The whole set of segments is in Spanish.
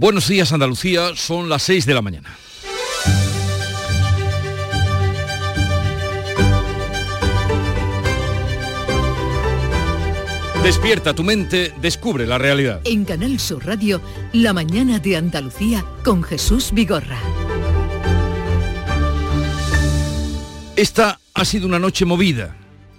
Buenos días Andalucía, son las 6 de la mañana. Despierta tu mente, descubre la realidad. En Canal Sur Radio, La mañana de Andalucía con Jesús Vigorra. Esta ha sido una noche movida,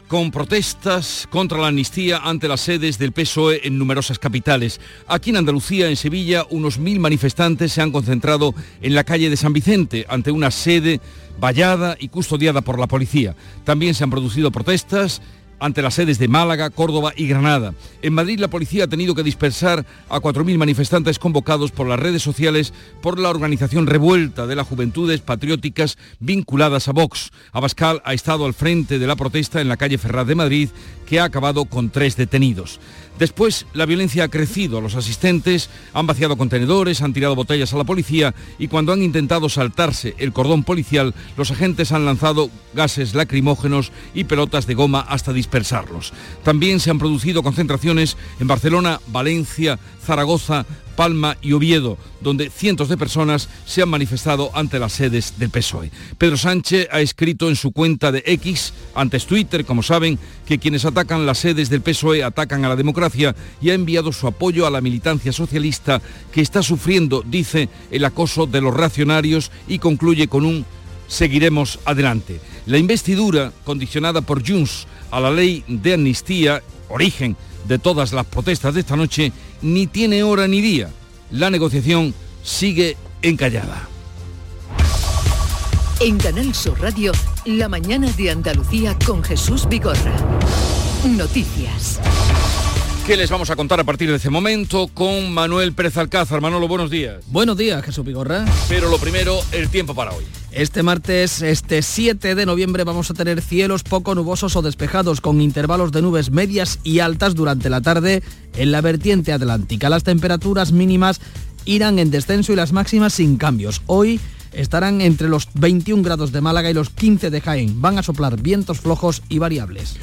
con protestas contra la amnistía ante las sedes del PSOE en numerosas capitales. Aquí en Andalucía, en Sevilla, unos mil manifestantes se han concentrado en la calle de San Vicente ante una sede vallada y custodiada por la policía. También se han producido protestas ante las sedes de Málaga, Córdoba y Granada. En Madrid la policía ha tenido que dispersar a 4.000 manifestantes convocados por las redes sociales por la organización Revuelta de las Juventudes Patrióticas vinculadas a Vox. Abascal ha estado al frente de la protesta en la calle Ferraz de Madrid, que ha acabado con tres detenidos. Después, la violencia ha crecido. Los asistentes han vaciado contenedores, han tirado botellas a la policía y cuando han intentado saltarse el cordón policial, los agentes han lanzado gases lacrimógenos y pelotas de goma hasta dispersarlos. También se han producido concentraciones en Barcelona, Valencia, Zaragoza, Palma y Oviedo, donde cientos de personas se han manifestado ante las sedes del PSOE. Pedro Sánchez ha escrito en su cuenta de X, antes Twitter, como saben, que quienes atacan las sedes del PSOE atacan a la democracia y ha enviado su apoyo a la militancia socialista que está sufriendo, dice, el acoso de los reaccionarios y concluye con un seguiremos adelante. La investidura, condicionada por Junts a la ley de amnistía, origen de todas las protestas de esta noche, ni tiene hora ni día. La negociación sigue encallada. En Canal Sur Radio, la mañana de Andalucía con Jesús Vigorra. Noticias. ¿Qué les vamos a contar a partir de este momento con Manuel Pérez Alcázar? Manolo, buenos días. Buenos días, Jesús Vigorra. Pero lo primero, el tiempo para hoy. Este martes, este 7 de noviembre, vamos a tener cielos poco nubosos o despejados con intervalos de nubes medias y altas durante la tarde en la vertiente atlántica. Las temperaturas mínimas irán en descenso y las máximas sin cambios. Hoy estarán entre los 21 grados de Málaga y los 15 de Jaén. Van a soplar vientos flojos y variables.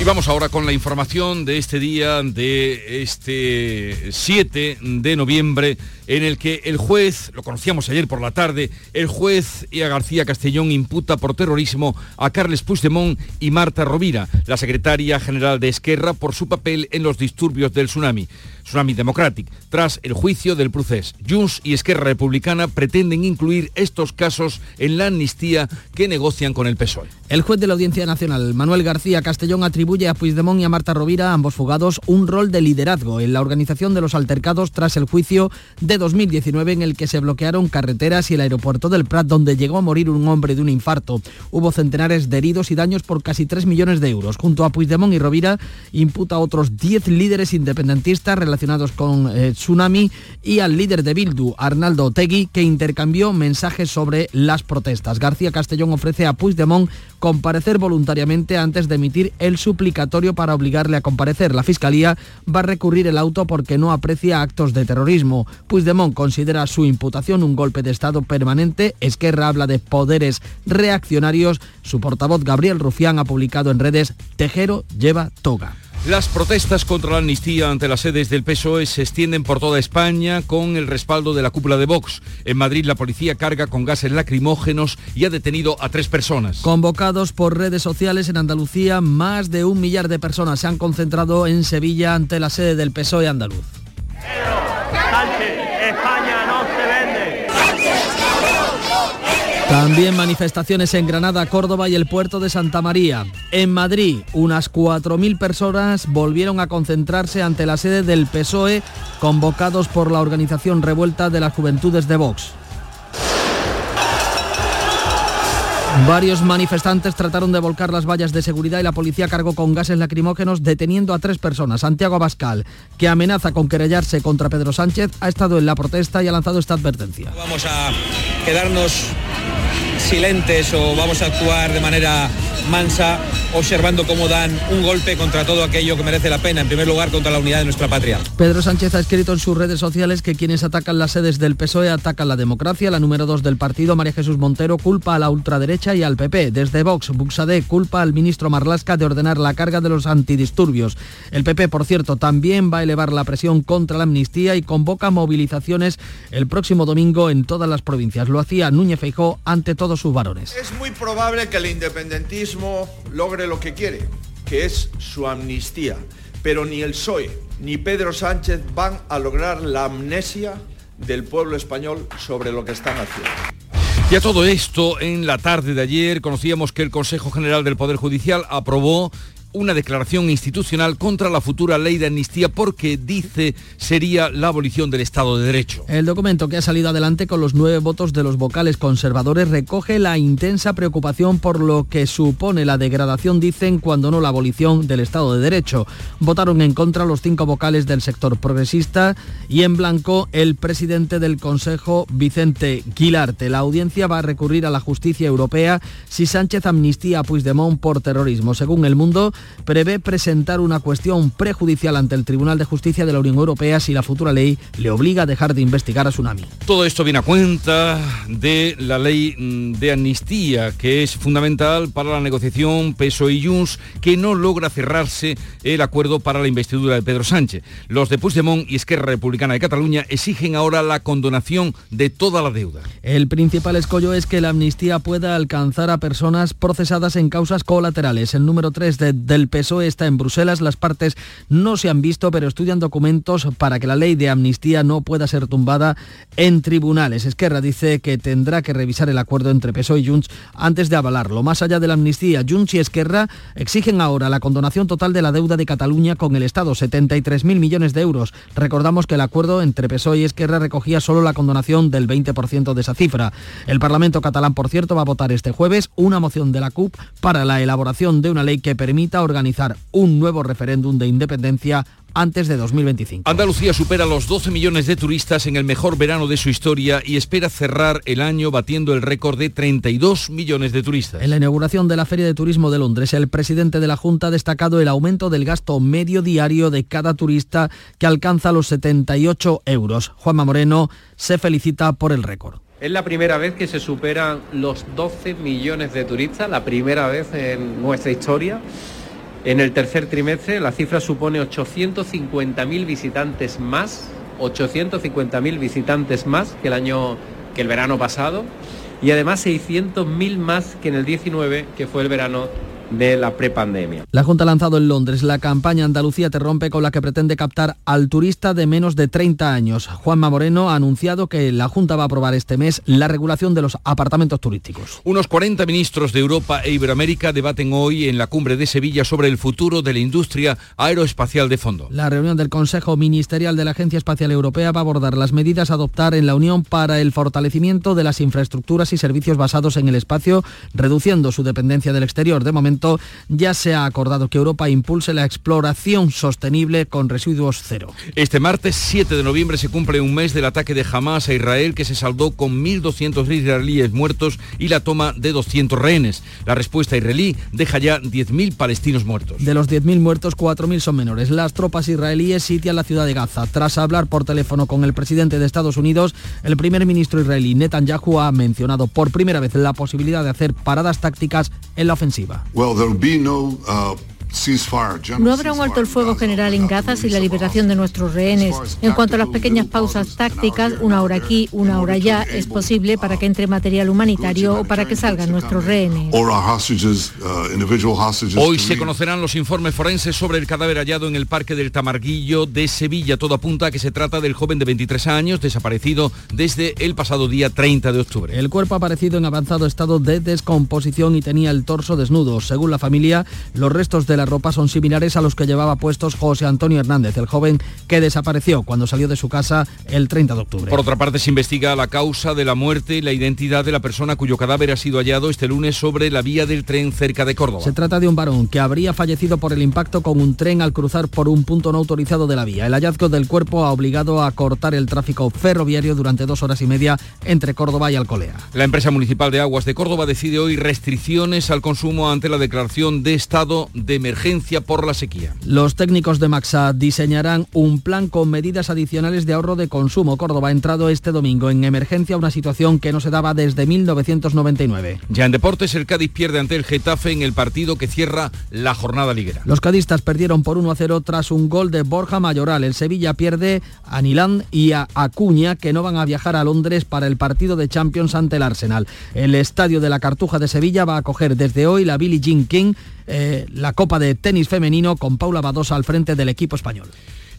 Y vamos ahora con la información de este día, de este 7 de noviembre, en el que el juez, lo conocíamos ayer por la tarde, el juez Ia García Castellón imputa por terrorismo a Carles Puigdemont y Marta Rovira, la secretaria general de Esquerra, por su papel en los disturbios del tsunami. Tsunami Democratic, tras el juicio del procés. Junts y Esquerra Republicana pretenden incluir estos casos en la amnistía que negocian con el PSOE. El juez de la Audiencia Nacional, Manuel García Castellón, atribuye a Puigdemont y a Marta Rovira, ambos fugados, un rol de liderazgo en la organización de los altercados tras el juicio de 2019 en el que se bloquearon carreteras y el aeropuerto del Prat, donde llegó a morir un hombre de un infarto. Hubo centenares de heridos y daños por casi 3 millones de euros. Junto a Puigdemont y Rovira, imputa a otros 10 líderes independentistas relacionados con eh, Tsunami y al líder de Bildu, Arnaldo Otegui, que intercambió mensajes sobre las protestas. García Castellón ofrece a Puigdemont comparecer voluntariamente antes de emitir el suplicatorio para obligarle a comparecer. La Fiscalía va a recurrir el auto porque no aprecia actos de terrorismo. Puigdemont considera su imputación un golpe de Estado permanente. Esquerra habla de poderes reaccionarios. Su portavoz Gabriel Rufián ha publicado en redes Tejero lleva toga. Las protestas contra la amnistía ante las sedes del PSOE se extienden por toda España con el respaldo de la cúpula de Vox. En Madrid la policía carga con gases lacrimógenos y ha detenido a tres personas. Convocados por redes sociales en Andalucía, más de un millar de personas se han concentrado en Sevilla ante la sede del PSOE andaluz. También manifestaciones en Granada, Córdoba y el puerto de Santa María. En Madrid, unas 4.000 personas volvieron a concentrarse ante la sede del PSOE, convocados por la organización Revuelta de las Juventudes de Vox. Varios manifestantes trataron de volcar las vallas de seguridad y la policía cargó con gases lacrimógenos deteniendo a tres personas. Santiago Abascal, que amenaza con querellarse contra Pedro Sánchez, ha estado en la protesta y ha lanzado esta advertencia. Vamos a quedarnos silentes o vamos a actuar de manera mansa observando cómo dan un golpe contra todo aquello que merece la pena, en primer lugar contra la unidad de nuestra patria. Pedro Sánchez ha escrito en sus redes sociales que quienes atacan las sedes del PSOE atacan la democracia. La número dos del partido, María Jesús Montero, culpa a la ultraderecha y al PP. Desde Vox, Buxade culpa al ministro Marlasca de ordenar la carga de los antidisturbios. El PP, por cierto, también va a elevar la presión contra la amnistía y convoca movilizaciones el próximo domingo en todas las provincias. Lo hacía Núñez Feijó ante todos sus varones. Es muy probable que el independentismo logre lo que quiere, que es su amnistía. Pero ni el PSOE ni Pedro Sánchez van a lograr la amnesia del pueblo español sobre lo que están haciendo. Y a todo esto, en la tarde de ayer conocíamos que el Consejo General del Poder Judicial aprobó una declaración institucional contra la futura ley de amnistía porque dice sería la abolición del Estado de Derecho. El documento que ha salido adelante con los nueve votos de los vocales conservadores recoge la intensa preocupación por lo que supone la degradación, dicen, cuando no la abolición del Estado de Derecho. Votaron en contra los cinco vocales del sector progresista y en blanco el presidente del Consejo, Vicente Quilarte. La audiencia va a recurrir a la justicia europea si Sánchez amnistía a Puigdemont por terrorismo. Según el mundo, prevé presentar una cuestión prejudicial ante el Tribunal de Justicia de la Unión Europea si la futura ley le obliga a dejar de investigar a Tsunami. Todo esto viene a cuenta de la ley mm, de amnistía, que es fundamental para la negociación PSOE y Junts, que no logra cerrarse el acuerdo para la investidura de Pedro Sánchez. Los de Puigdemont y Esquerra Republicana de Cataluña exigen ahora la condonación de toda la deuda. El principal escollo es que la amnistía pueda alcanzar a personas procesadas en causas colaterales. El número 3 de del PSOE está en Bruselas. Las partes no se han visto, pero estudian documentos para que la ley de amnistía no pueda ser tumbada en tribunales. Esquerra dice que tendrá que revisar el acuerdo entre PSOE y Junts antes de avalarlo. Más allá de la amnistía, Junts y Esquerra exigen ahora la condonación total de la deuda de Cataluña con el Estado, 73.000 millones de euros. Recordamos que el acuerdo entre PSOE y Esquerra recogía solo la condonación del 20% de esa cifra. El Parlamento catalán, por cierto, va a votar este jueves una moción de la CUP para la elaboración de una ley que permita organizar un nuevo referéndum de independencia antes de 2025. Andalucía supera los 12 millones de turistas en el mejor verano de su historia y espera cerrar el año batiendo el récord de 32 millones de turistas. En la inauguración de la Feria de Turismo de Londres, el presidente de la Junta ha destacado el aumento del gasto medio diario de cada turista que alcanza los 78 euros. Juanma Moreno se felicita por el récord. Es la primera vez que se superan los 12 millones de turistas, la primera vez en nuestra historia. En el tercer trimestre la cifra supone 850.000 visitantes más, 850.000 visitantes más que el año que el verano pasado y además 600.000 más que en el 19, que fue el verano de la prepandemia. La Junta ha lanzado en Londres la campaña Andalucía te rompe con la que pretende captar al turista de menos de 30 años. Juanma Moreno ha anunciado que la Junta va a aprobar este mes la regulación de los apartamentos turísticos. Unos 40 ministros de Europa e Iberoamérica debaten hoy en la cumbre de Sevilla sobre el futuro de la industria aeroespacial de fondo. La reunión del Consejo Ministerial de la Agencia Espacial Europea va a abordar las medidas a adoptar en la Unión para el fortalecimiento de las infraestructuras y servicios basados en el espacio, reduciendo su dependencia del exterior. De momento, ya se ha acordado que Europa impulse la exploración sostenible con residuos cero. Este martes 7 de noviembre se cumple un mes del ataque de Hamas a Israel que se saldó con 1.200 israelíes muertos y la toma de 200 rehenes. La respuesta israelí deja ya 10.000 palestinos muertos. De los 10.000 muertos, 4.000 son menores. Las tropas israelíes sitian la ciudad de Gaza. Tras hablar por teléfono con el presidente de Estados Unidos, el primer ministro israelí Netanyahu ha mencionado por primera vez la posibilidad de hacer paradas tácticas en la ofensiva. Uh, no habrá un alto el fuego general en Gaza sin la liberación de nuestros rehenes. En cuanto a las pequeñas pausas tácticas, una hora aquí, una hora allá, es posible para que entre material humanitario o para que salgan nuestros rehenes. Uh, Hoy se conocerán los informes forenses sobre el cadáver hallado en el Parque del Tamarguillo de Sevilla. Todo apunta a que se trata del joven de 23 años desaparecido desde el pasado día 30 de octubre. El cuerpo ha aparecido en avanzado estado de descomposición y tenía el torso desnudo. Según la familia, los restos de la la ropa son similares a los que llevaba puestos José Antonio Hernández, el joven que desapareció cuando salió de su casa el 30 de octubre. Por otra parte, se investiga la causa de la muerte y la identidad de la persona cuyo cadáver ha sido hallado este lunes sobre la vía del tren cerca de Córdoba. Se trata de un varón que habría fallecido por el impacto con un tren al cruzar por un punto no autorizado de la vía. El hallazgo del cuerpo ha obligado a cortar el tráfico ferroviario durante dos horas y media entre Córdoba y Alcolea. La empresa municipal de aguas de Córdoba decide hoy restricciones al consumo ante la declaración de estado de emergencia por la sequía. Los técnicos de Maxa diseñarán un plan con medidas adicionales de ahorro de consumo. Córdoba ha entrado este domingo en emergencia, una situación que no se daba desde 1999. Ya en deportes, el Cádiz pierde ante el Getafe en el partido que cierra la jornada liguera. Los cadistas perdieron por 1 a 0 tras un gol de Borja Mayoral. El Sevilla pierde a Nilán y a Acuña, que no van a viajar a Londres para el partido de Champions ante el Arsenal. El estadio de la Cartuja de Sevilla va a acoger desde hoy la Billie Jean King, eh, la Copa de Tenis Femenino con Paula Badosa al frente del equipo español.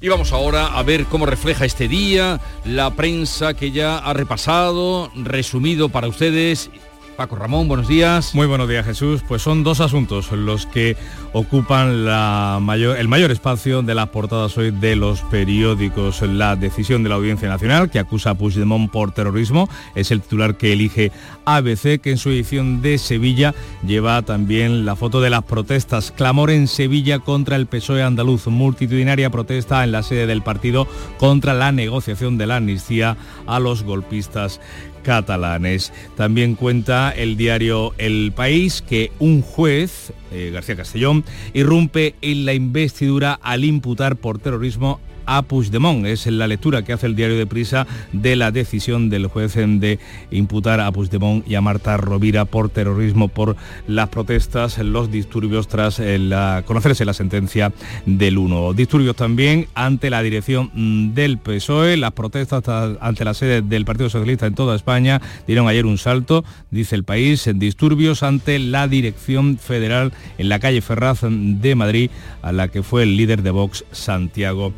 Y vamos ahora a ver cómo refleja este día la prensa que ya ha repasado, resumido para ustedes Paco Ramón, buenos días. Muy buenos días Jesús. Pues son dos asuntos los que ocupan el mayor espacio de las portadas hoy de los periódicos. La decisión de la Audiencia Nacional que acusa a Puigdemont por terrorismo es el titular que elige ABC, que en su edición de Sevilla lleva también la foto de las protestas. Clamor en Sevilla contra el PSOE andaluz. Multitudinaria protesta en la sede del partido contra la negociación de la amnistía a los golpistas catalanes. También cuenta el diario El País que un juez, eh, García Castellón, irrumpe en la investidura al imputar por terrorismo a Puigdemont. Es la lectura que hace el diario de Prisa de la decisión del juez de imputar a Puigdemont y a Marta Rovira por terrorismo por las protestas, los disturbios tras la, conocerse la sentencia del 1. Disturbios también ante la dirección mm, del PSOE, las protestas ante la sede del Partido Socialista en toda España dieron ayer un salto, dice el país, en disturbios ante la dirección federal en la calle Ferraz de Madrid, a la que fue el líder de Vox, Santiago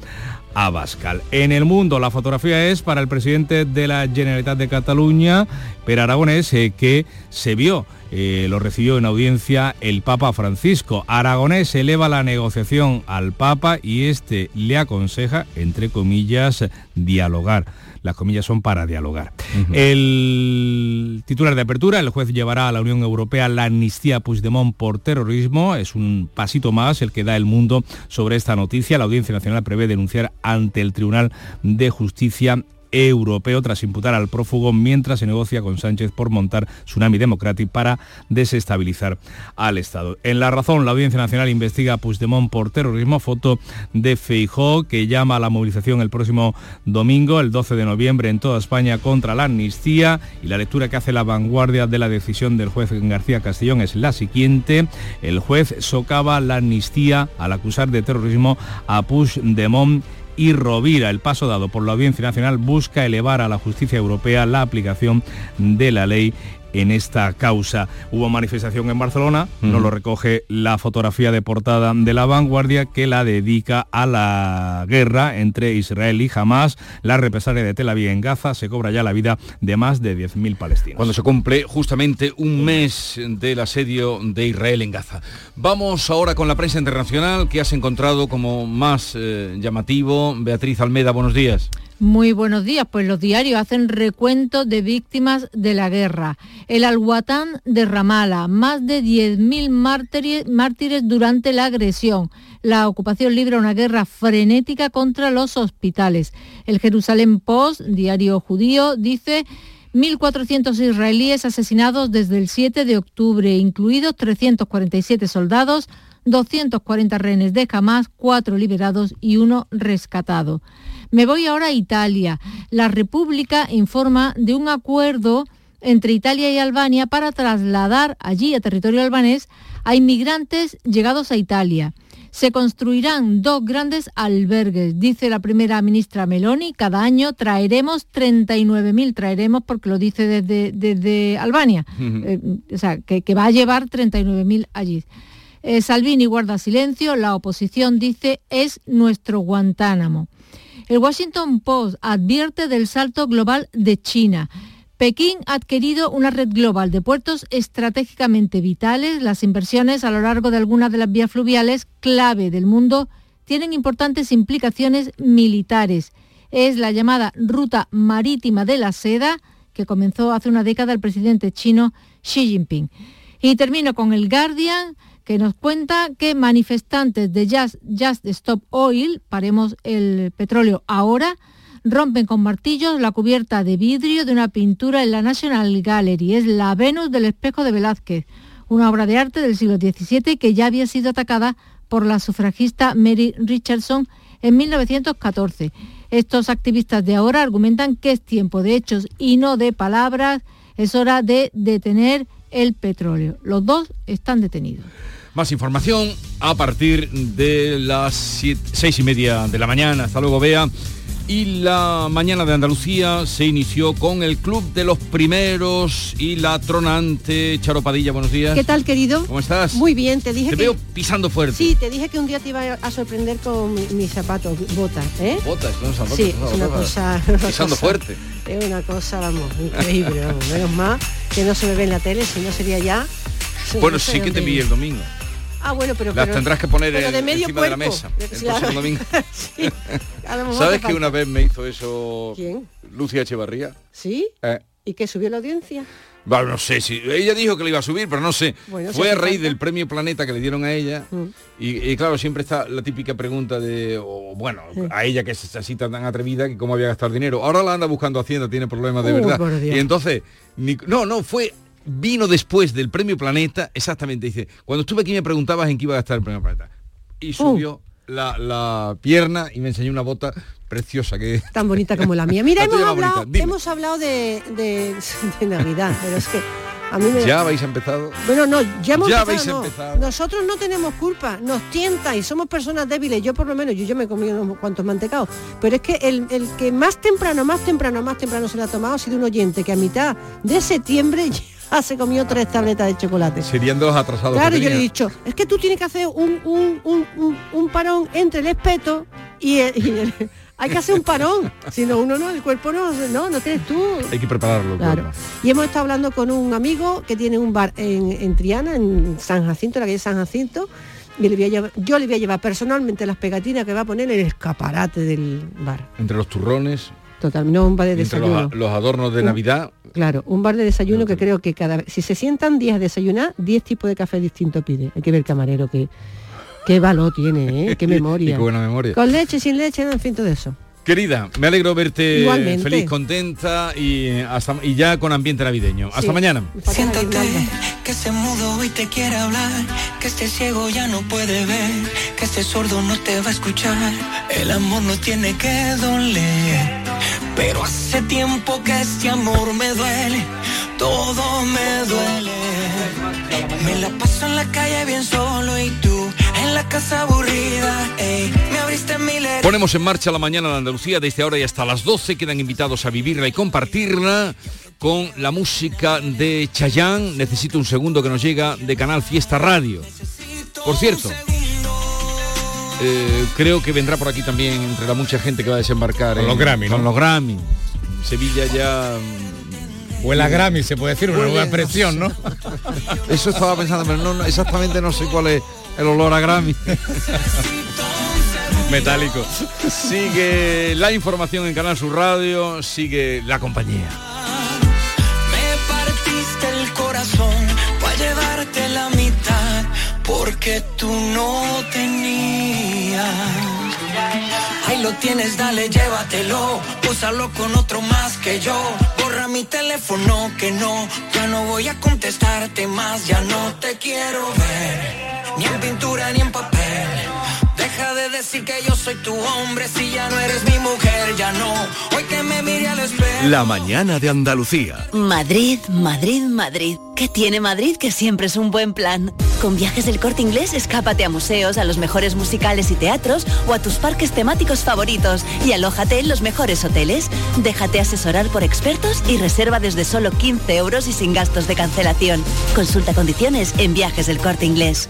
Abascal. En el mundo, la fotografía es para el presidente de la Generalitat de Cataluña, Per Aragonés, eh, que se vio eh, lo recibió en audiencia el Papa Francisco. Aragonés eleva la negociación al Papa y este le aconseja, entre comillas, dialogar. Las comillas son para dialogar. El titular de apertura, el juez llevará a la Unión Europea la amnistía a Puigdemont por terrorismo. Es un pasito más el que da el mundo sobre esta noticia. La Audiencia Nacional prevé denunciar ante el Tribunal de Justicia europeo tras imputar al prófugo mientras se negocia con Sánchez por montar Tsunami Democratic para desestabilizar al Estado. En La Razón, la Audiencia Nacional investiga a Puigdemont por terrorismo, foto de Feijó que llama a la movilización el próximo domingo, el 12 de noviembre, en toda España contra la amnistía y la lectura que hace la vanguardia de la decisión del juez García Castellón es la siguiente. El juez socava la amnistía al acusar de terrorismo a Puigdemont y Rovira. El paso dado por la Audiencia Nacional busca elevar a la justicia europea la aplicación de la ley en esta causa. Hubo manifestación en Barcelona, no lo recoge la fotografía de portada de la vanguardia que la dedica a la guerra entre Israel y Hamas. La represalia de Tel Aviv en Gaza se cobra ya la vida de más de 10.000 palestinos. Cuando se cumple justamente un mes del asedio de Israel en Gaza. Vamos ahora con la prensa internacional que has encontrado como más eh, llamativo. Beatriz Almeda, buenos días. Muy buenos días. Pues los diarios hacen recuento de víctimas de la guerra. El Alguatán de Ramala, más de 10.000 mártires, durante la agresión. La ocupación libra una guerra frenética contra los hospitales. El Jerusalén Post, diario judío, dice 1.400 israelíes asesinados desde el 7 de octubre, incluidos 347 soldados, 240 rehenes de Hamas, 4 liberados y uno rescatado. Me voy ahora a Italia. La República informa de un acuerdo entre Italia y Albania para trasladar allí a territorio albanés a inmigrantes llegados a Italia. Se construirán dos grandes albergues, dice la primera ministra Meloni. Cada año traeremos 39.000, traeremos porque lo dice desde, desde Albania, eh, o sea, que, va a llevar 39.000 allí. Eh, Salvini guarda silencio, la oposición dice es nuestro Guantánamo. El Washington Post advierte del salto global de China. Pekín ha adquirido una red global de puertos estratégicamente vitales. Las inversiones a lo largo de algunas de las vías fluviales clave del mundo tienen importantes implicaciones militares. Es la llamada Ruta Marítima de la Seda, que comenzó hace una década el presidente chino Xi Jinping. Y termino con el Guardian, que nos cuenta que manifestantes de Just, Stop Oil, paremos el petróleo ahora, rompen con martillos la cubierta de vidrio de una pintura en la National Gallery. Es la Venus del espejo de Velázquez, una obra de arte del siglo XVII que ya había sido atacada por la sufragista Mary Richardson en 1914. Estos activistas de ahora argumentan que es tiempo de hechos y no de palabras. Es hora de detener el petróleo. Los dos están detenidos. Más información a partir de las seis y media de la mañana. Hasta luego, Bea. Y la mañana de Andalucía se inició con el Club de los Primeros y la tronante Charo Padilla. Buenos días. ¿Qué tal, querido? ¿Cómo estás? Muy bien, te dije te veo pisando fuerte. Sí, te dije que un día te iba a sorprender con mis zapatos, botas, ¿eh? Botas, no zapatos. Sí, es una cosa... pisando fuerte. Es una cosa, vamos, increíble, vamos. Menos mal que no se me ve en la tele, si no sería ya... Bueno, sí que te vi el domingo. Ah, bueno, pero... Las tendrás que poner de encima de la mesa el próximo domingo. ¿Sabes que una vez me hizo eso ¿Quién? Lucia Echevarría? ¿Sí? Eh. ¿Y qué subió la audiencia? Bueno, no sé si ella dijo que lo iba a subir, pero no sé. Fue a raíz del premio Planeta que le dieron a ella. Mm. Y, claro, siempre está la típica pregunta de, bueno, a ella que es así tan atrevida que cómo había gastado dinero. Ahora la anda buscando Hacienda, tiene problemas de verdad. Y entonces, no, no, fue vino después del premio Planeta, exactamente, dice, cuando estuve aquí me preguntabas en qué iba a gastar el premio Planeta. Y subió uh. la, pierna y me enseñó una bota preciosa que tan bonita como la mía. Mira hemos hablado, hemos hablado de, Navidad pero es que a mí me... ya habéis empezado. Bueno no ya hemos empezado, nosotros no tenemos culpa nos tienta y somos personas débiles yo por lo menos yo, yo me he comido unos cuantos mantecados pero es que el, el que más temprano más temprano más temprano se lo ha tomado ha sido un oyente que a mitad de septiembre ah, se comió tres tabletas de chocolate. Serían dos atrasados. Claro, yo le he dicho, es que tú tienes que hacer un, un, parón entre el espeto y el, hay que hacer un parón, si no uno no, el cuerpo no, no, no tienes tú. Hay que prepararlo. Claro. Y hemos estado hablando con un amigo que tiene un bar en, Triana, en San Jacinto, la calle San Jacinto, y le voy a llevar, yo le voy a llevar personalmente las pegatinas que va a poner en el escaparate del bar. Entre los turrones. Total, no un bar de desayuno. Los, adornos de Navidad. Claro, un bar de desayuno que creo que cada si se sientan 10 a desayunar, 10 tipos de café distintos pide. Hay que ver el camarero que qué valor tiene, ¿eh? qué memoria. qué buena memoria. Con leche, sin leche, en fin, todo eso. Querida, me alegro verte feliz, contenta y, hasta, y ya con ambiente navideño. Hasta mañana. Siéntate, que se mudo y te quiere hablar, que este ciego ya no puede ver, que este sordo no te va a escuchar. El amor no tiene que doler, pero hace tiempo que este amor me duele, todo me duele. Me la paso en la calle bien solo y tú en la casa aburrida, me abriste mil Ponemos en marcha la mañana de Andalucía desde ahora y hasta las 12. Quedan invitados a vivirla y compartirla con la música de Chayán. Necesito un segundo que nos llega de Canal Fiesta Radio. Por cierto, eh, creo que vendrá por aquí también entre la mucha gente que va a desembarcar con los Grammy, con los Grammy. Sevilla ya o en la Grammy, se puede decir, una nueva expresión, ¿no? Eso estaba pensando, pero no, exactamente no sé cuál es el olor a Grammy. Metálico. Sigue la información en Canal Sur Radio, sigue la compañía. Me partiste el corazón para llevarte la mitad, porque tú no tenías. Ahí lo tienes, dale, llévatelo. Úsalo con otro más que yo. Borra mi teléfono que no. Ya no voy a contestarte más. Ya no te quiero ver. Ni en pintura ni en papel. Deja de decir que yo soy tu hombre si ya no eres mi mujer, ya no. Hoy que me mire al espejo. La mañana de Andalucía. Madrid, Madrid, Madrid. ¿Qué tiene Madrid que siempre es un buen plan? Con viajes del corte inglés, escápate a museos, a los mejores musicales y teatros o a tus parques temáticos favoritos y alójate en los mejores hoteles. Déjate asesorar por expertos y reserva desde solo 15 euros y sin gastos de cancelación. Consulta condiciones en viajes del corte inglés.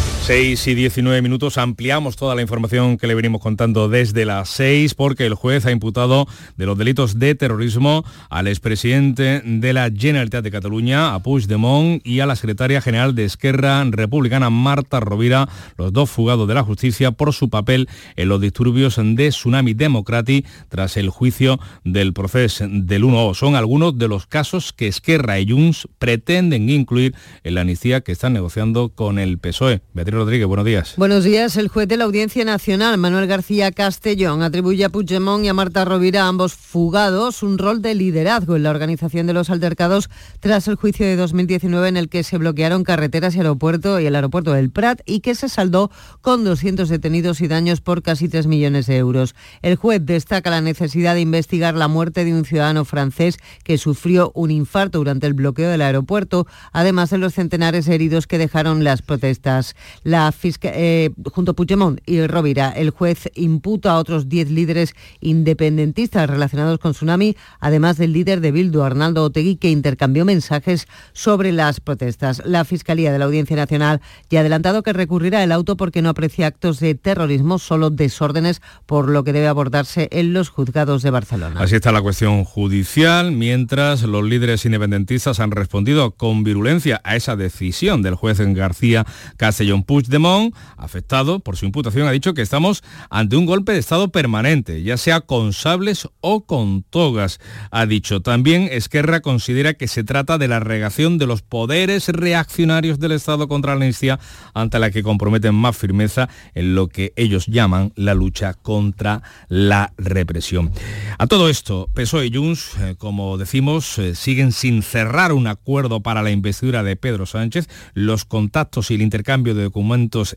6 y 19 minutos ampliamos toda la información que le venimos contando desde las 6 porque el juez ha imputado de los delitos de terrorismo al expresidente de la Generalitat de Cataluña, a Puigdemont, y a la secretaria general de Esquerra Republicana, Marta Rovira, los dos fugados de la justicia por su papel en los disturbios de Tsunami Democrati tras el juicio del proceso del 1O. Son algunos de los casos que Esquerra y Junts pretenden incluir en la amnistía que están negociando con el PSOE. Rodríguez, buenos días. Buenos días. El juez de la Audiencia Nacional, Manuel García Castellón, atribuye a Puigdemont y a Marta Rovira, ambos fugados, un rol de liderazgo en la organización de los altercados tras el juicio de 2019 en el que se bloquearon carreteras y aeropuerto y el aeropuerto del Prat y que se saldó con 200 detenidos y daños por casi 3 millones de euros. El juez destaca la necesidad de investigar la muerte de un ciudadano francés que sufrió un infarto durante el bloqueo del aeropuerto, además de los centenares de heridos que dejaron las protestas. La eh, junto a Puigdemont y Rovira, el juez imputa a otros 10 líderes independentistas relacionados con Tsunami, además del líder de Bildu, Arnaldo Otegui, que intercambió mensajes sobre las protestas. La Fiscalía de la Audiencia Nacional ya ha adelantado que recurrirá el auto porque no aprecia actos de terrorismo, solo desórdenes, por lo que debe abordarse en los juzgados de Barcelona. Así está la cuestión judicial, mientras los líderes independentistas han respondido con virulencia a esa decisión del juez García Castellón Puigdemont, afectado por su imputación, ha dicho que estamos ante un golpe de Estado permanente, ya sea con sables o con togas. Ha dicho también Esquerra considera que se trata de la regación de los poderes reaccionarios del Estado contra la amnistía ante la que comprometen más firmeza en lo que ellos llaman la lucha contra la represión. A todo esto, PSOE y Junts, eh, como decimos, eh, siguen sin cerrar un acuerdo para la investidura de Pedro Sánchez. Los contactos y el intercambio de documentos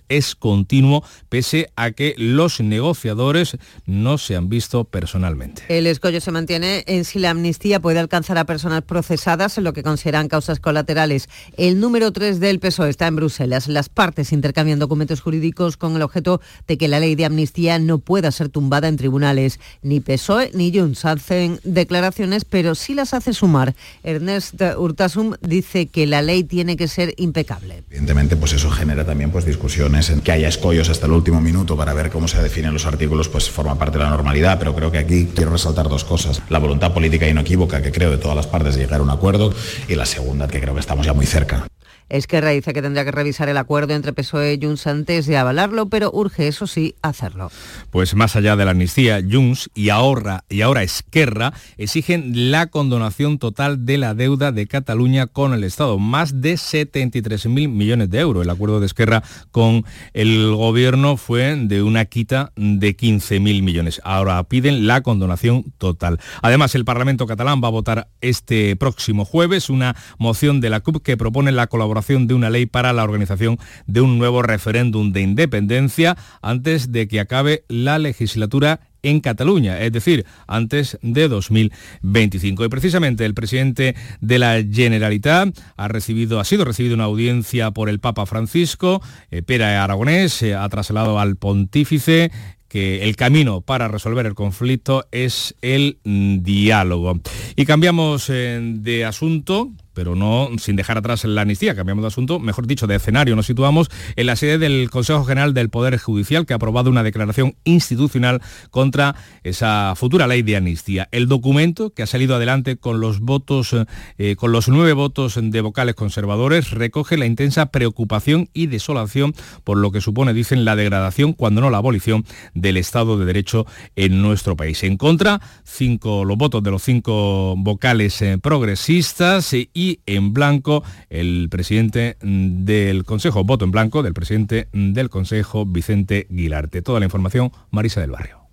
es continuo, pese a que los negociadores no se han visto personalmente. El escollo se mantiene en si la amnistía puede alcanzar a personas procesadas en lo que consideran causas colaterales. El número 3 del PSOE está en Bruselas. Las partes intercambian documentos jurídicos con el objeto de que la ley de amnistía no pueda ser tumbada en tribunales. Ni PSOE ni Junts hacen declaraciones, pero sí las hace sumar. Ernest Urtasum dice que la ley tiene que ser impecable. Evidentemente, pues eso genera también pues, discusiones, en que haya escollos hasta el último minuto para ver cómo se definen los artículos, pues forma parte de la normalidad, pero creo que aquí quiero resaltar dos cosas. La voluntad política inequívoca que creo de todas las partes de llegar a un acuerdo y la segunda, que creo que estamos ya muy cerca. Esquerra dice que tendría que revisar el acuerdo entre PSOE y Junts antes de avalarlo, pero urge, eso sí, hacerlo. Pues más allá de la amnistía, Junts y ahora, y ahora Esquerra exigen la condonación total de la deuda de Cataluña con el Estado, más de 73.000 millones de euros. El acuerdo de Esquerra con el gobierno fue de una quita de 15.000 millones. Ahora piden la condonación total. Además, el Parlamento catalán va a votar este próximo jueves una moción de la CUP que propone la colaboración de una ley para la organización de un nuevo referéndum de independencia antes de que acabe la legislatura en Cataluña, es decir, antes de 2025. Y precisamente el presidente de la Generalitat ha, recibido, ha sido recibido una audiencia por el Papa Francisco. Eh, Pera Aragonés eh, ha trasladado al pontífice que el camino para resolver el conflicto es el mm, diálogo. Y cambiamos eh, de asunto, pero no sin dejar atrás la amnistía. Cambiamos de asunto, mejor dicho, de escenario. Nos situamos en la sede del Consejo General del Poder Judicial, que ha aprobado una declaración institucional contra esa futura ley de amnistía. El documento, que ha salido adelante con los votos, eh, con los nueve votos de vocales conservadores, recoge la intensa preocupación y desolación por lo que supone, dicen, la degradación, cuando no la abolición, del Estado de Derecho en nuestro país. En contra, cinco, los votos de los cinco vocales eh, progresistas y y en blanco el presidente del Consejo, voto en blanco del presidente del Consejo, Vicente Guilarte. Toda la información, Marisa del Barrio.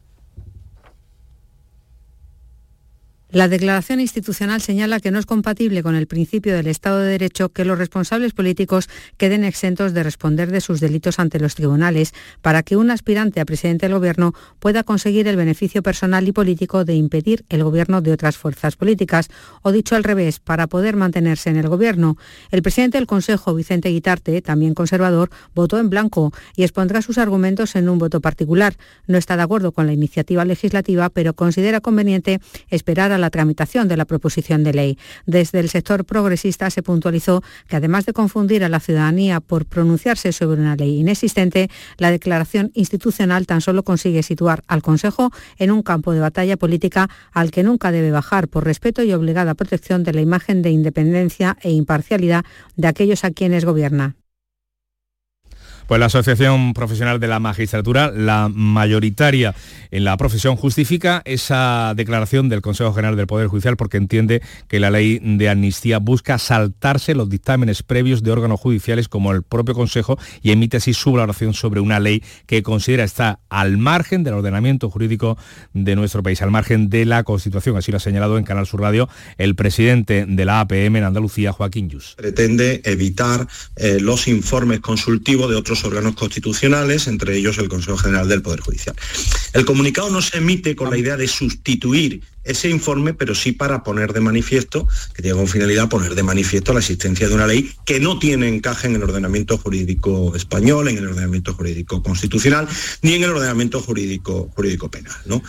La declaración institucional señala que no es compatible con el principio del Estado de Derecho que los responsables políticos queden exentos de responder de sus delitos ante los tribunales para que un aspirante a presidente del Gobierno pueda conseguir el beneficio personal y político de impedir el gobierno de otras fuerzas políticas, o dicho al revés, para poder mantenerse en el Gobierno. El presidente del Consejo, Vicente Guitarte, también conservador, votó en blanco y expondrá sus argumentos en un voto particular. No está de acuerdo con la iniciativa legislativa, pero considera conveniente esperar a la tramitación de la proposición de ley. Desde el sector progresista se puntualizó que además de confundir a la ciudadanía por pronunciarse sobre una ley inexistente, la declaración institucional tan solo consigue situar al Consejo en un campo de batalla política al que nunca debe bajar por respeto y obligada protección de la imagen de independencia e imparcialidad de aquellos a quienes gobierna. Pues la Asociación Profesional de la Magistratura, la mayoritaria en la profesión, justifica esa declaración del Consejo General del Poder Judicial porque entiende que la ley de amnistía busca saltarse los dictámenes previos de órganos judiciales como el propio Consejo y emite así su valoración sobre una ley que considera está al margen del ordenamiento jurídico de nuestro país, al margen de la Constitución. Así lo ha señalado en Canal Sur Radio el presidente de la APM en Andalucía, Joaquín Yus. Pretende evitar eh, los informes consultivos de otros órganos constitucionales, entre ellos el Consejo General del Poder Judicial. El comunicado no se emite con la idea de sustituir ese informe, pero sí para poner de manifiesto, que tiene como finalidad poner de manifiesto la existencia de una ley que no tiene encaje en el ordenamiento jurídico español, en el ordenamiento jurídico constitucional, ni en el ordenamiento jurídico, jurídico penal. ¿no?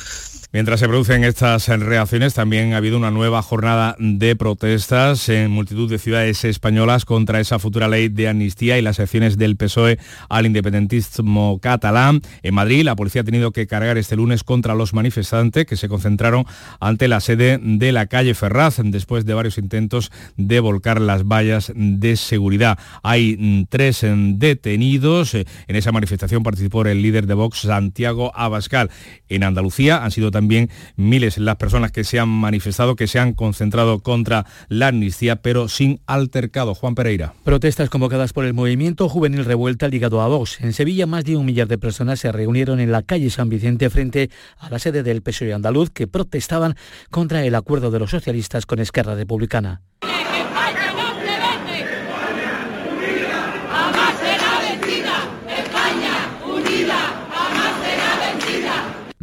Mientras se producen estas reacciones, también ha habido una nueva jornada de protestas en multitud de ciudades españolas contra esa futura ley de amnistía y las acciones del PSOE al independentismo catalán. En Madrid, la policía ha tenido que cargar este lunes contra los manifestantes que se concentraron ante la sede de la calle Ferraz después de varios intentos de volcar las vallas de seguridad. Hay mm, tres mm, detenidos. En esa manifestación participó el líder de Vox, Santiago Abascal. En Andalucía han sido también también miles las personas que se han manifestado, que se han concentrado contra la amnistía, pero sin altercado. Juan Pereira. Protestas convocadas por el movimiento juvenil revuelta ligado a Vox. En Sevilla, más de un millar de personas se reunieron en la calle San Vicente frente a la sede del PSOE andaluz que protestaban contra el acuerdo de los socialistas con Esquerra Republicana.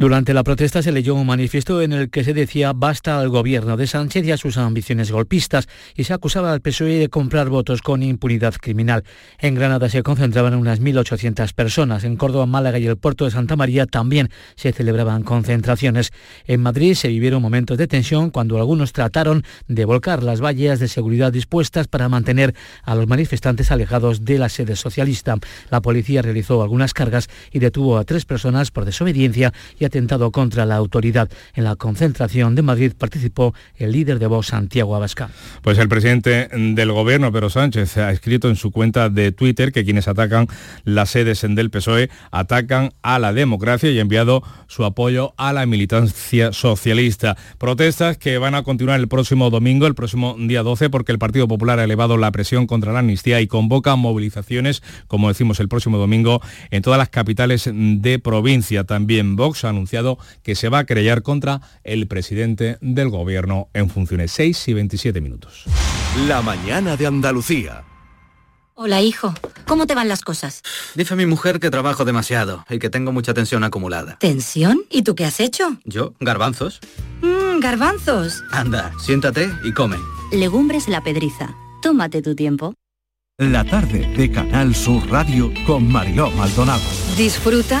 Durante la protesta se leyó un manifiesto en el que se decía basta al gobierno de Sánchez y a sus ambiciones golpistas y se acusaba al PSOE de comprar votos con impunidad criminal. En Granada se concentraban unas 1.800 personas. En Córdoba, Málaga y el puerto de Santa María también se celebraban concentraciones. En Madrid se vivieron momentos de tensión cuando algunos trataron de volcar las vallas de seguridad dispuestas para mantener a los manifestantes alejados de la sede socialista. La policía realizó algunas cargas y detuvo a tres personas por desobediencia y atentado contra la autoridad. En la concentración de Madrid participó el líder de Vox, Santiago Abascal. Pues el presidente del gobierno, Pedro Sánchez, ha escrito en su cuenta de Twitter que quienes atacan las sedes del PSOE atacan a la democracia y ha enviado su apoyo a la militancia socialista. Protestas que van a continuar el próximo domingo, el próximo día 12, porque el Partido Popular ha elevado la presión contra la amnistía y convoca movilizaciones, como decimos, el próximo domingo en todas las capitales de provincia. También Vox ha anunciado que se va a querellar contra el presidente del gobierno en funciones 6 y 27 minutos. La mañana de Andalucía. Hola, hijo. ¿Cómo te van las cosas? Dice mi mujer que trabajo demasiado y que tengo mucha tensión acumulada. ¿Tensión? ¿Y tú qué has hecho? Yo, garbanzos. Mmm, garbanzos. Anda, siéntate y come. Legumbres la pedriza. Tómate tu tiempo. La tarde de Canal Sur Radio con Mariló Maldonado. Disfruta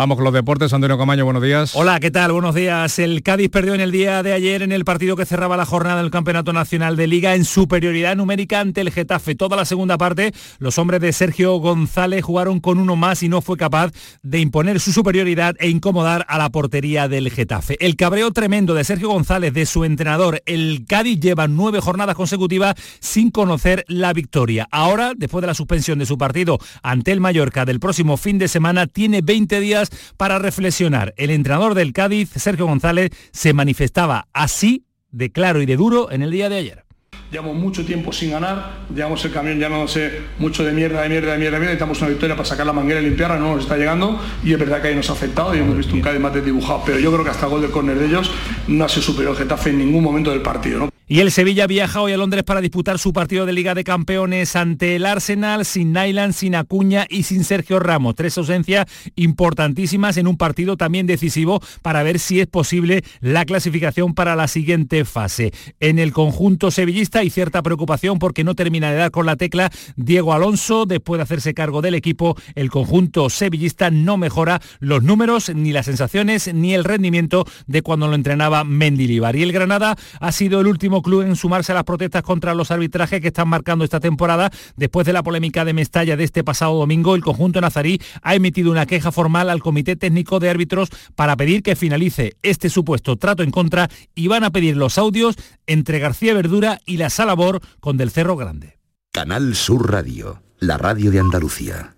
Vamos con los deportes. Antonio Camaño, buenos días. Hola, ¿qué tal? Buenos días. El Cádiz perdió en el día de ayer en el partido que cerraba la jornada del Campeonato Nacional de Liga en superioridad numérica ante el Getafe. Toda la segunda parte, los hombres de Sergio González jugaron con uno más y no fue capaz de imponer su superioridad e incomodar a la portería del Getafe. El cabreo tremendo de Sergio González, de su entrenador. El Cádiz lleva nueve jornadas consecutivas sin conocer la victoria. Ahora, después de la suspensión de su partido ante el Mallorca del próximo fin de semana, tiene 20 días para reflexionar. El entrenador del Cádiz, Sergio González, se manifestaba así de claro y de duro en el día de ayer. Llevamos mucho tiempo sin ganar, llevamos el camión llamándose mucho de mierda, de mierda, de mierda, de mierda, necesitamos una victoria para sacar la manguera y limpiarla, no nos está llegando y es verdad que ahí nos ha afectado y hemos visto un Cádiz más desdibujado, pero yo creo que hasta el gol del córner de ellos no ha sido superior Getafe en ningún momento del partido. ¿no? Y el Sevilla viaja hoy a Londres para disputar su partido de Liga de Campeones ante el Arsenal, sin Nyland, sin Acuña y sin Sergio Ramos. Tres ausencias importantísimas en un partido también decisivo para ver si es posible la clasificación para la siguiente fase. En el conjunto sevillista hay cierta preocupación porque no termina de dar con la tecla Diego Alonso. Después de hacerse cargo del equipo, el conjunto sevillista no mejora los números, ni las sensaciones, ni el rendimiento de cuando lo entrenaba Mendilibar. Y el Granada ha sido el último club en sumarse a las protestas contra los arbitrajes que están marcando esta temporada. Después de la polémica de Mestalla de este pasado domingo, el conjunto nazarí ha emitido una queja formal al Comité Técnico de Árbitros para pedir que finalice este supuesto trato en contra y van a pedir los audios entre García Verdura y la Salabor con Del Cerro Grande. Canal Sur Radio, la radio de Andalucía.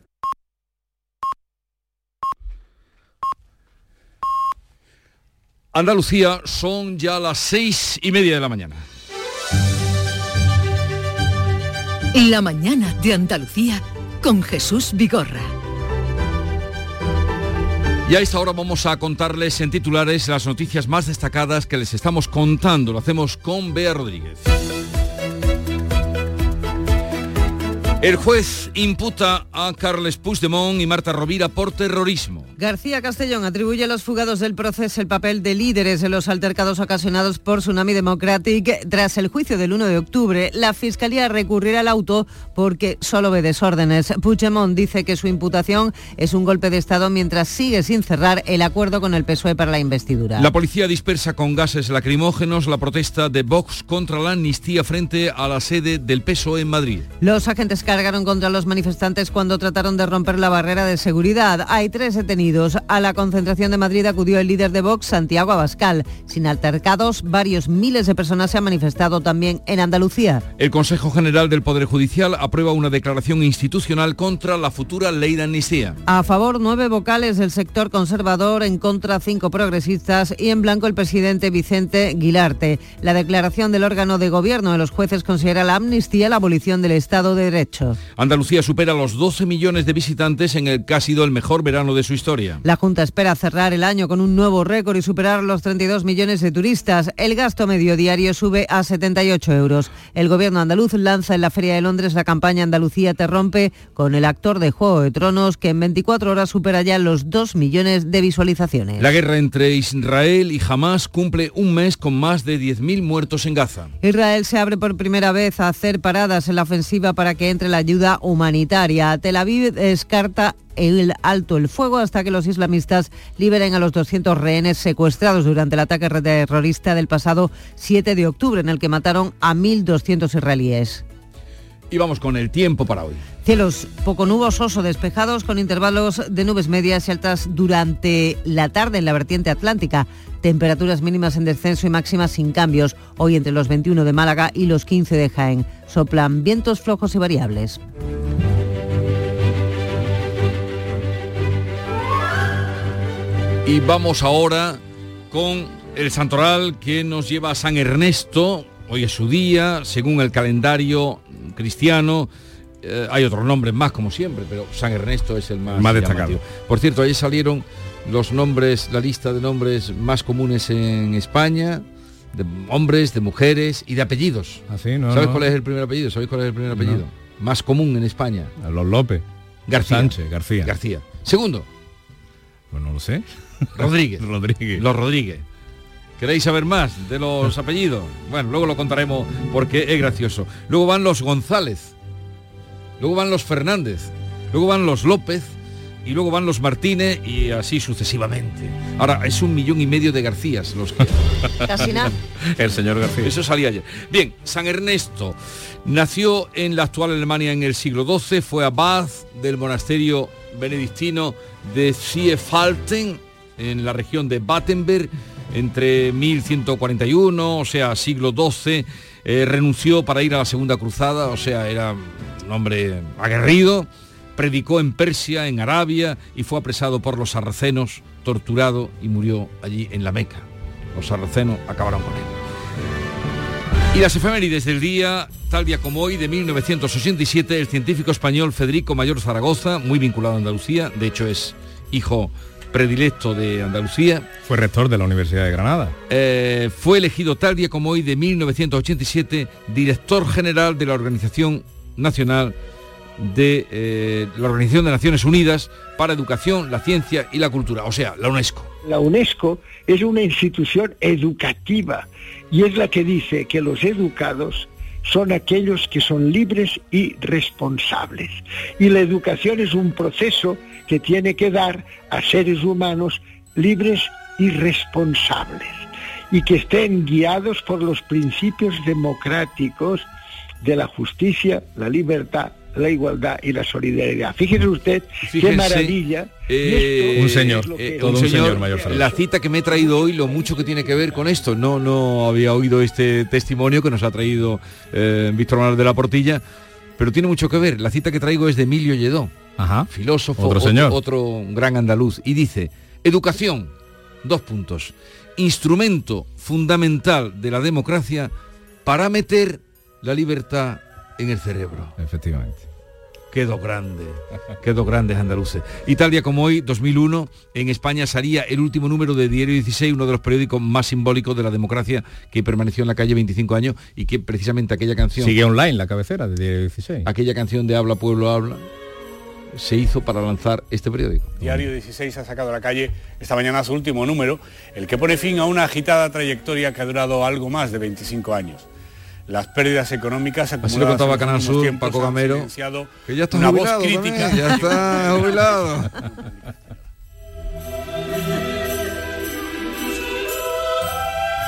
Andalucía son ya las seis y media de la mañana. La mañana de Andalucía con Jesús Vigorra. Y a esta hora vamos a contarles en titulares las noticias más destacadas que les estamos contando. Lo hacemos con Bea Rodríguez. El juez imputa a Carles Puigdemont y Marta Rovira por terrorismo. García Castellón atribuye a los fugados del proceso el papel de líderes en los altercados ocasionados por Tsunami Democratic. Tras el juicio del 1 de octubre, la Fiscalía recurrirá al auto porque solo ve desórdenes. Puigdemont dice que su imputación es un golpe de Estado mientras sigue sin cerrar el acuerdo con el PSOE para la investidura. La policía dispersa con gases lacrimógenos la protesta de Vox contra la amnistía frente a la sede del PSOE en Madrid. Los agentes cargaron contra los manifestantes cuando trataron de romper la barrera de seguridad. Hay tres detenidos. A la concentración de Madrid acudió el líder de Vox, Santiago Abascal. Sin altercados, varios miles de personas se han manifestado también en Andalucía. El Consejo General del Poder Judicial aprueba una declaración institucional contra la futura ley de amnistía. A favor, nueve vocales del sector conservador, en contra, cinco progresistas y en blanco el presidente Vicente Guilarte. La declaración del órgano de gobierno de los jueces considera la amnistía la abolición del Estado de Derecho. Andalucía supera los 12 millones de visitantes en el que ha sido el mejor verano de su historia. La Junta espera cerrar el año con un nuevo récord y superar los 32 millones de turistas. El gasto medio diario sube a 78 euros. El gobierno andaluz lanza en la Feria de Londres la campaña Andalucía te rompe con el actor de Juego de Tronos que en 24 horas supera ya los 2 millones de visualizaciones. La guerra entre Israel y Hamas cumple un mes con más de 10.000 muertos en Gaza. Israel se abre por primera vez a hacer paradas en la ofensiva para que entre la ayuda humanitaria. Tel Aviv descarta el alto el fuego hasta que los islamistas liberen a los 200 rehenes secuestrados durante el ataque terrorista del pasado 7 de octubre en el que mataron a 1.200 israelíes. Y vamos con el tiempo para hoy. Cielos poco nubosos o despejados con intervalos de nubes medias y altas durante la tarde en la vertiente atlántica. Temperaturas mínimas en descenso y máximas sin cambios. Hoy entre los 21 de Málaga y los 15 de Jaén. Soplan vientos flojos y variables. Y vamos ahora con el santoral que nos lleva a San Ernesto. Hoy es su día, según el calendario cristiano. Eh, hay otros nombres más, como siempre, pero San Ernesto es el más, más destacado. Por cierto, ahí salieron los nombres, la lista de nombres más comunes en España, de hombres, de mujeres y de apellidos. No, ¿Sabes cuál es el primer apellido? ¿Sabéis cuál es el primer apellido? Más común en España. Los López. García. Sánchez, García. García. Segundo. Pues no lo sé. Rodríguez. Rodríguez. Los Rodríguez. ¿Queréis saber más de los apellidos? Bueno, luego lo contaremos porque es gracioso. Luego van los González. Luego van los Fernández. Luego van los López. y luego van los Martínez y así sucesivamente. Ahora, es un millón y medio de Garcías los que... Casi nada. El señor García. Eso salía ayer. Bien, San Ernesto nació en la actual Alemania en el siglo XII, fue abad del monasterio benedictino de Siefalten, en la región de Battenberg, entre 1141, o sea, siglo XII, eh, renunció para ir a la Segunda Cruzada, o sea, era un hombre aguerrido, predicó en Persia, en Arabia, y fue apresado por los sarracenos, torturado y murió allí en la Meca. Los sarracenos acabaron con él. Y las efemérides del día, tal día como hoy, de 1987, el científico español Federico Mayor Zaragoza, muy vinculado a Andalucía, de hecho es hijo predilecto de Andalucía. Fue rector de la Universidad de Granada. Eh, fue elegido tal día como hoy de 1987 director general de la Organización Nacional de eh, la Organización de Naciones Unidas para Educación, la Ciencia y la Cultura, o sea, la UNESCO. La UNESCO es una institución educativa y es la que dice que los educados son aquellos que son libres y responsables. Y la educación es un proceso que tiene que dar a seres humanos libres y responsables y que estén guiados por los principios democráticos de la justicia, la libertad, la igualdad y la solidaridad. Fíjese usted qué maravilla. Eh, un señor, eh, todo un señor, señor mayor la cita que me he traído hoy, lo mucho que tiene que ver con esto. No, no había oído este testimonio que nos ha traído eh, Víctor Manuel de la Portilla, pero tiene mucho que ver. La cita que traigo es de Emilio Lledó, Ajá. filósofo, Otro señor. otro gran andaluz, y dice, educación, dos puntos, instrumento fundamental de la democracia para meter la libertad en el cerebro. Efectivamente. Quedó grande, quedó grandes andaluces. Y tal día como hoy, 2001, en España salía el último número de Diario 16, uno de los periódicos más simbólicos de la democracia que permaneció en la calle 25 años y que precisamente aquella canción... Sigue online la cabecera de Diario 16. Aquella canción de Habla Pueblo Habla se hizo para lanzar este periódico. Diario 16 ha sacado a la calle esta mañana su último número, el que pone fin a una agitada trayectoria que ha durado algo más de 25 años. Las pérdidas económicas Así lo acumuladas contaba Canal Sur, Paco Gamero, que ya está una voz jubilado crítica. también, ya está jubilado.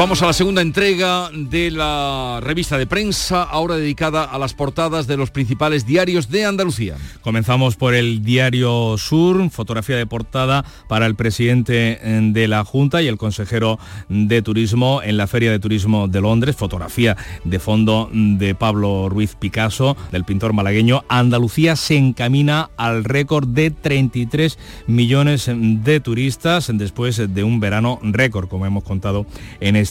Vamos a la segunda entrega de la revista de prensa, ahora dedicada a las portadas de los principales diarios de Andalucía. Comenzamos por el diario Sur, fotografía de portada para el presidente eh, de la Junta y el consejero de Turismo en la Feria de Turismo de Londres, fotografía de fondo de Pablo Ruiz Picasso, del pintor malagueño. Andalucía se encamina al récord de 33 millones de turistas después de un verano récord, como hemos contado en este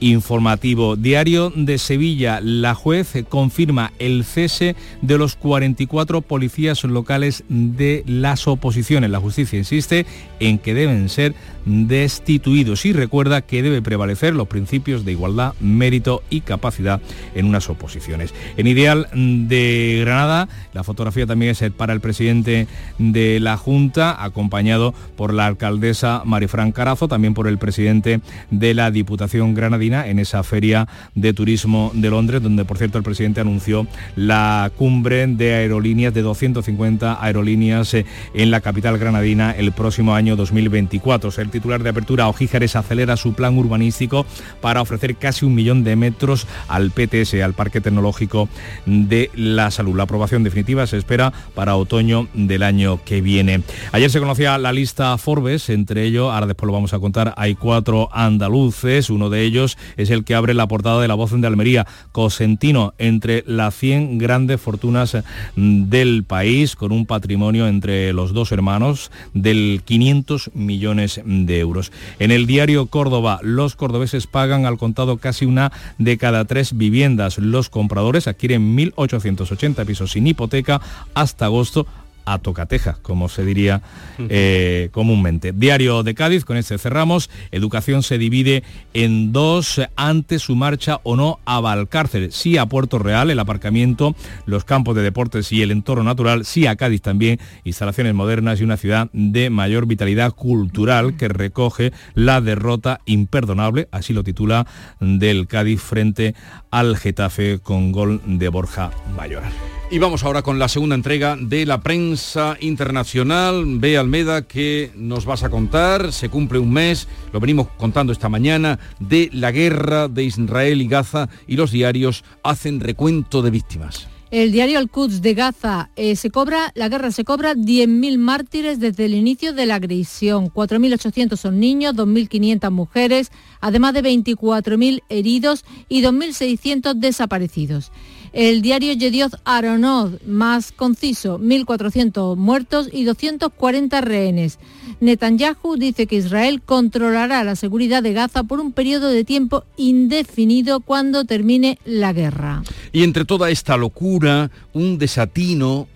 informativo. Diario de Sevilla, la juez confirma el cese de los 44 policías locales de las oposiciones. La justicia insiste en que deben ser destituidos y recuerda que debe prevalecer los principios de igualdad, mérito y capacidad en unas oposiciones. En Ideal de Granada, la fotografía también es para el presidente de la Junta, acompañado por la alcaldesa Marifran Carazo, también por el presidente de la Diputación Granadina en esa feria de turismo de Londres, donde por cierto el presidente anunció la cumbre de aerolíneas de 250 aerolíneas eh, en la capital granadina el próximo año 2024. El titular de apertura, Ojíjares, acelera su plan urbanístico para ofrecer casi un millón de metros al PTS, al Parque Tecnológico de la Salud. La aprobación definitiva se espera para otoño del año que viene. Ayer se conocía la lista Forbes, entre ellos, ahora después lo vamos a contar, hay cuatro andaluces, uno de ellos es el que abre la portada de la voz de Almería. Cosentino, entre las 100 grandes fortunas del país, con un patrimonio entre los dos hermanos del 500 millones de En el diario Córdoba, los cordobeses pagan al contado casi una de cada tres viviendas. Los compradores adquieren 1.880 pisos sin hipoteca hasta agosto a tocateja, como se diría eh, comúnmente. Diario de Cádiz, con este cerramos. Educación se divide en dos antes su marcha o no a Valcárcel. Sí a Puerto Real, el aparcamiento, los campos de deportes y el entorno natural. Sí a Cádiz también, instalaciones modernas y una ciudad de mayor vitalidad cultural que recoge la derrota imperdonable, así lo titula, del Cádiz frente al Getafe con gol de Borja Mayoral. Y vamos ahora con la segunda entrega de la prensa internacional. Ve Almeda, que nos vas a contar? Se cumple un mes, lo venimos contando esta mañana, de la guerra de Israel y Gaza y los diarios hacen recuento de víctimas. El diario Al-Quds de Gaza eh, se cobra, la guerra se cobra 10.000 mártires desde el inicio de la agresión. 4.800 son niños, 2.500 mujeres, además de 24.000 heridos y 2.600 desaparecidos. El diario Yedioth Aronod, más conciso, 1.400 muertos y 240 rehenes. Netanyahu dice que Israel controlará la seguridad de Gaza por un periodo de tiempo indefinido cuando termine la guerra. Y entre toda esta locura, un desatino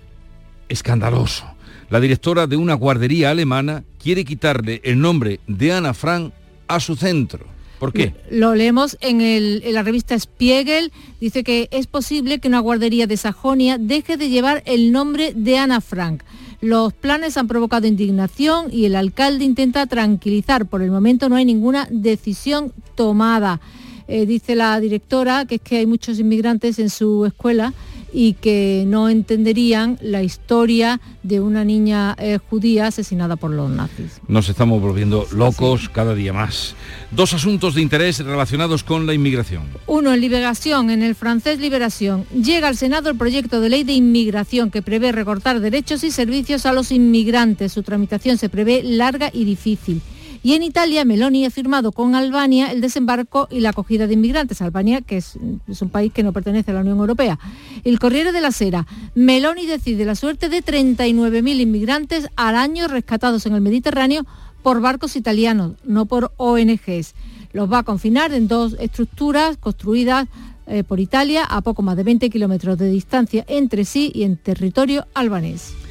escandaloso. La directora de una guardería alemana quiere quitarle el nombre de Ana Frank a su centro. ¿Por qué? Lo leemos en, la revista Spiegel. Dice que es posible que una guardería de Sajonia deje de llevar el nombre de Ana Frank. Los planes han provocado indignación y el alcalde intenta tranquilizar. Por el momento no hay ninguna decisión tomada. Eh, dice la directora que es que hay muchos inmigrantes en su escuela y que no entenderían la historia de una niña eh, judía asesinada por los nazis. Nos estamos volviendo locos cada día más. Dos asuntos de interés relacionados con la inmigración. Uno, en Liberación, en el francés Liberación, llega al Senado el proyecto de ley de inmigración que prevé recortar derechos y servicios a los inmigrantes. Su tramitación se prevé larga y difícil. Y en Italia, Meloni ha firmado con Albania el desembarco y la acogida de inmigrantes. Albania, que es, un país que no pertenece a la Unión Europea. El Corriere de la Sera. Meloni decide la suerte de 39.000 inmigrantes al año rescatados en el Mediterráneo por barcos italianos, no por ONGs. Los va a confinar en dos estructuras construidas eh, por Italia a poco más de 20 kilómetros de distancia entre sí y en territorio albanés.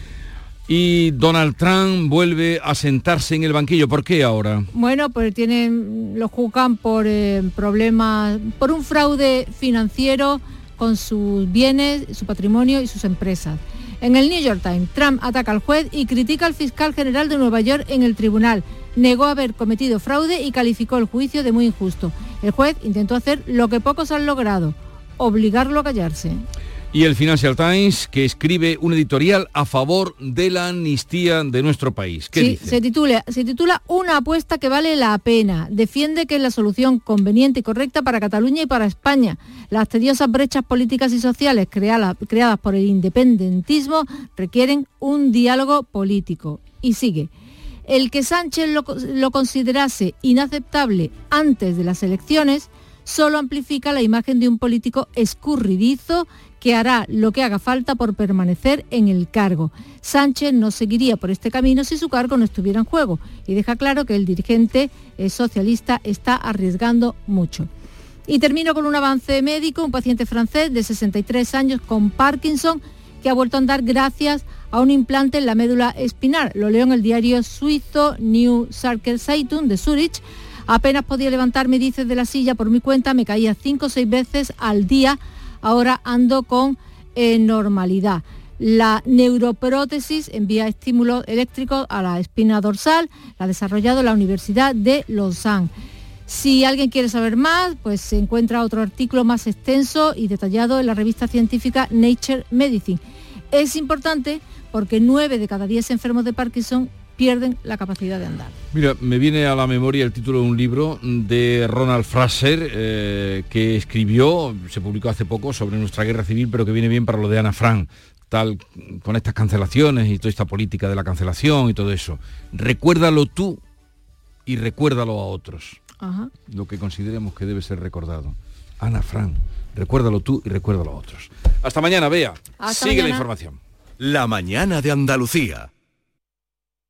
Y Donald Trump vuelve a sentarse en el banquillo. ¿Por qué ahora? Bueno, pues tienen, lo juzgan por eh, problemas, por un fraude financiero con sus bienes, su patrimonio y sus empresas. En el New York Times, Trump ataca al juez y critica al fiscal general de Nueva York en el tribunal. Negó haber cometido fraude y calificó el juicio de muy injusto. El juez intentó hacer lo que pocos han logrado, obligarlo a callarse. Y el Financial Times, que escribe un editorial a favor de la amnistía de nuestro país. ¿Qué dice? Se, titula, se titula Una apuesta que vale la pena. Defiende que es la solución conveniente y correcta para Cataluña y para España. Las tediosas brechas políticas y sociales creadas, creadas por el independentismo requieren un diálogo político. Y sigue. El que Sánchez lo, lo considerase inaceptable antes de las elecciones solo amplifica la imagen de un político escurridizo que hará lo que haga falta por permanecer en el cargo. Sánchez no seguiría por este camino si su cargo no estuviera en juego y deja claro que el dirigente eh, socialista está arriesgando mucho. Y termino con un avance médico, un paciente francés de 63 años con Parkinson que ha vuelto a andar gracias a un implante en la médula espinal. Lo leo en el diario suizo New Sarker Zeitung de Zurich. Apenas podía levantarme, dice, de la silla por mi cuenta, me caía cinco o seis veces al día ahora ando con eh, normalidad. La neuroprótesis envía estímulos eléctricos a la espina dorsal, la ha desarrollado la Universidad de Lausanne. Si alguien quiere saber más, pues se encuentra otro artículo más extenso y detallado en la revista científica Nature Medicine. Es importante porque nueve de cada diez enfermos de Parkinson pierden la capacidad de andar. Mira, me viene a la memoria el título de un libro de Ronald Fraser eh, que escribió, se publicó hace poco, sobre nuestra guerra civil, pero que viene bien para lo de Ana Frank, tal, con estas cancelaciones y toda esta política de la cancelación y todo eso. Recuérdalo tú y recuérdalo a otros. lo que consideremos que debe ser recordado. Ana Fran, recuérdalo tú y recuérdalo a otros. Hasta mañana, Bea. Sigue la información. La mañana de Andalucía.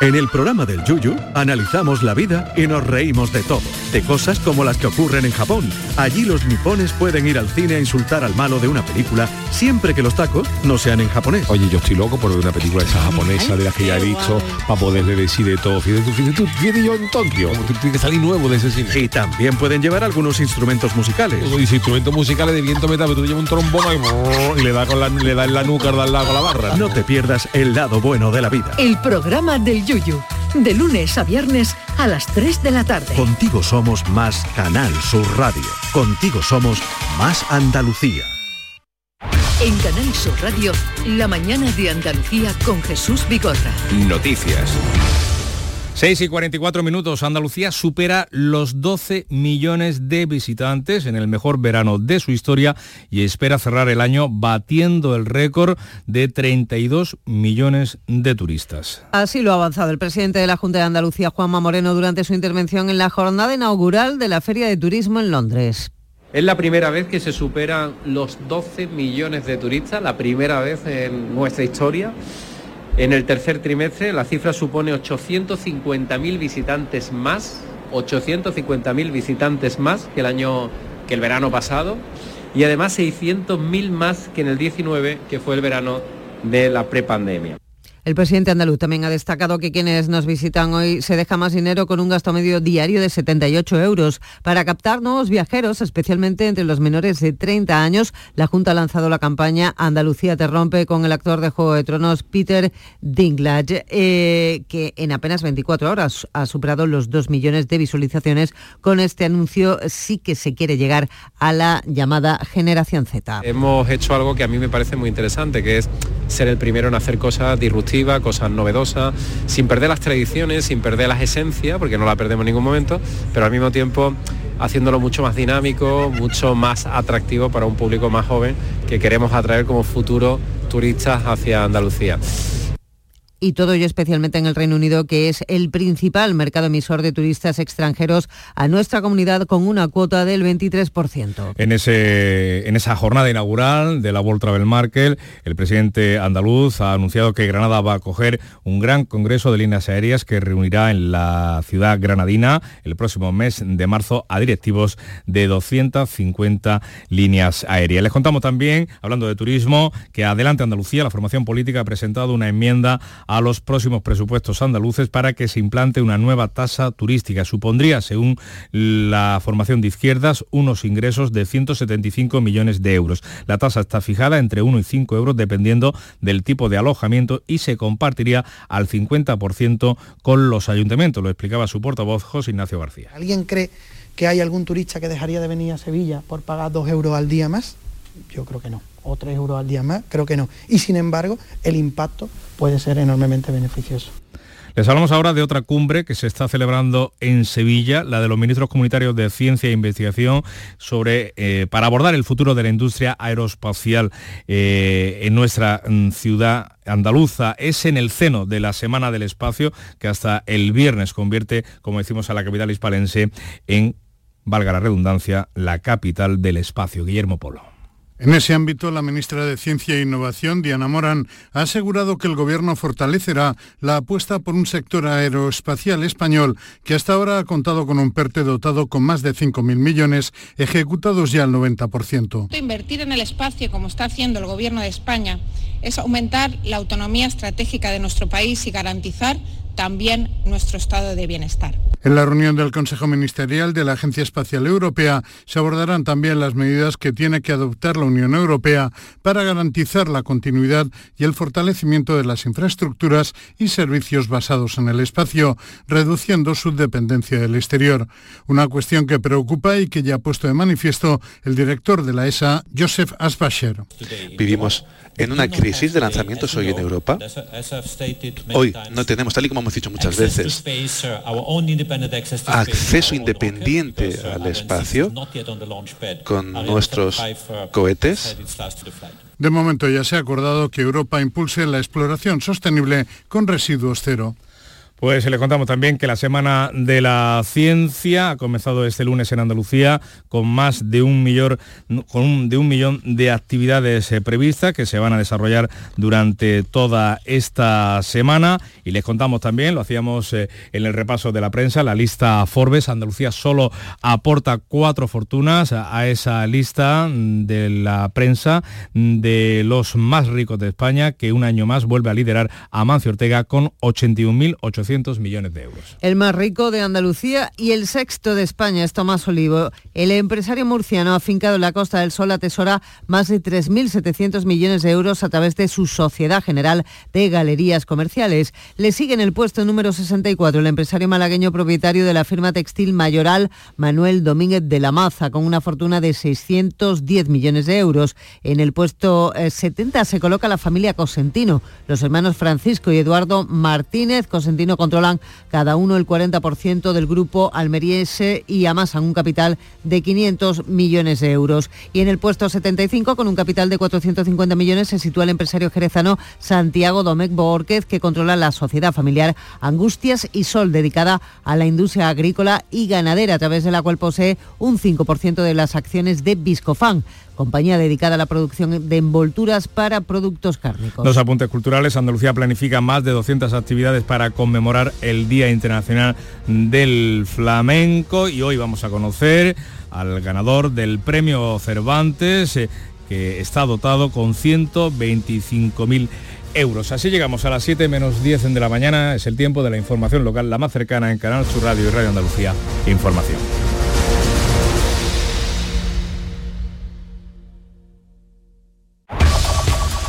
En el programa del Yuyu analizamos la vida y nos reímos de todo, de cosas como las que ocurren en Japón. Allí los nipones pueden ir al cine a insultar al malo de una película siempre que los tacos no sean en japonés. Oye, yo estoy loco por ver una película esa japonesa de las que ya he visto para poderle decir de todo. Fíjate tú, fíjate tú, fíjate yo en Tokio, tiene que salir nuevo de ese cine. Y también pueden llevar algunos instrumentos musicales. Dice instrumentos musicales de viento metal, pero tú llevas un trombón y, y le da con la, le da en la nuca, da con la barra. No te pierdas el lado bueno de la vida. El programa del Yuyu de lunes a viernes a las 3 de la tarde. Contigo somos más Canal Sur Radio. Contigo somos más Andalucía. En Canal Sur Radio, la mañana de Andalucía con Jesús Bigorra. Noticias. 6 y 44 minutos, Andalucía supera los 12 millones de visitantes en el mejor verano de su historia y espera cerrar el año batiendo el récord de 32 millones de turistas. Así lo ha avanzado el presidente de la Junta de Andalucía, Juanma Moreno, durante su intervención en la jornada inaugural de la Feria de Turismo en Londres. Es la primera vez que se superan los 12 millones de turistas, la primera vez en nuestra historia. En el tercer trimestre la cifra supone 850.000 visitantes más, 850.000 visitantes más que el año que el verano pasado y además 600.000 más que en el 19, que fue el verano de la prepandemia. El presidente andaluz también ha destacado que quienes nos visitan hoy se deja más dinero con un gasto medio diario de 78 euros. Para captar nuevos viajeros, especialmente entre los menores de 30 años, la Junta ha lanzado la campaña Andalucía te rompe con el actor de Juego de Tronos Peter Dinklage, eh, que en apenas 24 horas ha superado los 2 millones de visualizaciones. Con este anuncio sí que se quiere llegar a la llamada generación Z. Hemos hecho algo que a mí me parece muy interesante, que es ser el primero en hacer cosas disruptivas cosas novedosas, sin perder las tradiciones, sin perder las esencias, porque no la perdemos en ningún momento, pero al mismo tiempo haciéndolo mucho más dinámico, mucho más atractivo para un público más joven que queremos atraer como futuros turistas hacia Andalucía y todo ello especialmente en el Reino Unido, que es el principal mercado emisor de turistas extranjeros a nuestra comunidad con una cuota del 23%. En, ese, en esa jornada inaugural de la World Travel Market, el presidente andaluz ha anunciado que Granada va a acoger un gran congreso de líneas aéreas que reunirá en la ciudad granadina el próximo mes de marzo a directivos de 250 líneas aéreas. Les contamos también, hablando de turismo, que Adelante Andalucía, la formación política, ha presentado una enmienda a los próximos presupuestos andaluces para que se implante una nueva tasa turística. Supondría, según la formación de izquierdas, unos ingresos de 175 millones de euros. La tasa está fijada entre 1 y 5 euros dependiendo del tipo de alojamiento y se compartiría al 50% con los ayuntamientos. Lo explicaba su portavoz José Ignacio García. ¿Alguien cree que hay algún turista que dejaría de venir a Sevilla por pagar 2 euros al día más? Yo creo que no o 3 euros al día más, creo que no. Y sin embargo, el impacto puede ser enormemente beneficioso. Les hablamos ahora de otra cumbre que se está celebrando en Sevilla, la de los ministros comunitarios de Ciencia e Investigación, sobre, eh, para abordar el futuro de la industria aeroespacial eh, en nuestra mm, ciudad andaluza. Es en el seno de la Semana del Espacio que hasta el viernes convierte, como decimos, a la capital hispalense en, valga la redundancia, la capital del espacio. Guillermo Polo. En ese ámbito, la ministra de Ciencia e Innovación, Diana Morán, ha asegurado que el Gobierno fortalecerá la apuesta por un sector aeroespacial español que hasta ahora ha contado con un PERTE dotado con más de 5.000 millones, ejecutados ya al 90%. Invertir en el espacio, como está haciendo el Gobierno de España, es aumentar la autonomía estratégica de nuestro país y garantizar también nuestro estado de bienestar. En la reunión del Consejo Ministerial de la Agencia Espacial Europea se abordarán también las medidas que tiene que adoptar la Unión Europea para garantizar la continuidad y el fortalecimiento de las infraestructuras y servicios basados en el espacio, reduciendo su dependencia del exterior. Una cuestión que preocupa y que ya ha puesto de manifiesto el director de la ESA, Joseph Asbacher. Vivimos en una crisis de lanzamientos hoy en Europa. Hoy no tenemos, tal y como hemos dicho muchas veces, acceso independiente al espacio con nuestros cohetes. De momento ya se ha acordado que Europa impulse la exploración sostenible con residuos cero. Pues le contamos también que la Semana de la Ciencia ha comenzado este lunes en Andalucía con más de un millón, de, un millón de actividades eh, previstas que se van a desarrollar durante toda esta semana. Y les contamos también, lo hacíamos eh, en el repaso de la prensa, la lista Forbes. Andalucía solo aporta cuatro fortunas a esa lista de la prensa de los más ricos de España, que un año más vuelve a liderar a Mancio Ortega con 81.800 millones de euros. El más rico de Andalucía y el sexto de España es Tomás Olivo. El empresario murciano ha fincado en la Costa del Sol atesora más de 3.700 millones de euros a través de su Sociedad General de Galerías Comerciales. Le sigue en el puesto número 64 el empresario malagueño propietario de la firma textil Mayoral, Manuel Domínguez de la Maza, con una fortuna de 610 millones de euros. En el puesto 70 eh, se coloca la familia Cosentino, los hermanos Francisco y Eduardo Martínez Cosentino controlan cada uno el 40% del grupo almeriense y amasan un capital de 500 millones de euros. Y en el puesto 75, con un capital de 450 millones, se sitúa el empresario jerezano Santiago Domecq Borquez, que controla la sociedad familiar Angustias y Sol, dedicada a la industria agrícola y ganadera, a través de la cual posee un 5% de las acciones de Viscofan compañía dedicada a la producción de envolturas para productos cárnicos. Los apuntes culturales. Andalucía planifica más de 200 actividades para conmemorar el Día Internacional del Flamenco y hoy vamos a conocer al ganador del premio Cervantes, eh, que está dotado con 125.000 euros. Así llegamos a las 7 menos 10 de la mañana. Es el tiempo de la información local, la más cercana en Canal Sur Radio y Radio Andalucía. Información.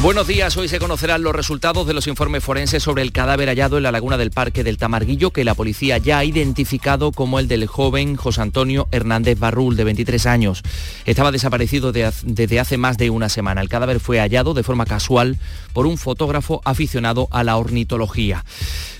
Buenos días, hoy se conocerán los resultados de los informes forenses sobre el cadáver hallado en la laguna del Parque del Tamarguillo, que la policía ya ha identificado como el del joven José Antonio Hernández Barrul, de 23 años. Estaba desaparecido desde hace más de una semana. El cadáver fue hallado de forma casual por un fotógrafo aficionado a la ornitología.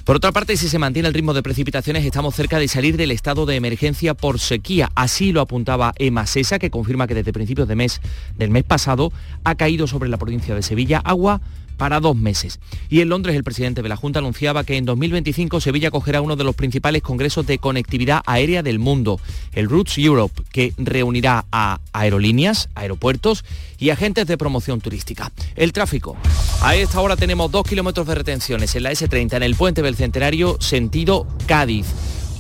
Por otra parte, si se mantiene el ritmo de precipitaciones, estamos cerca de salir del estado de emergencia por sequía. Así lo apuntaba Ema Sesa, que confirma que desde principios de mes, del mes pasado ha caído sobre la provincia de Sevilla agua para dos meses. Y en Londres el presidente de la Junta anunciaba que en 2025 Sevilla acogerá uno de los principales congresos de conectividad aérea del mundo, el Roots Europe, que reunirá a aerolíneas, aeropuertos y agentes de promoción turística. El tráfico. A esta hora tenemos dos kilómetros de retenciones en la S30 en el puente del Centenario, sentido Cádiz.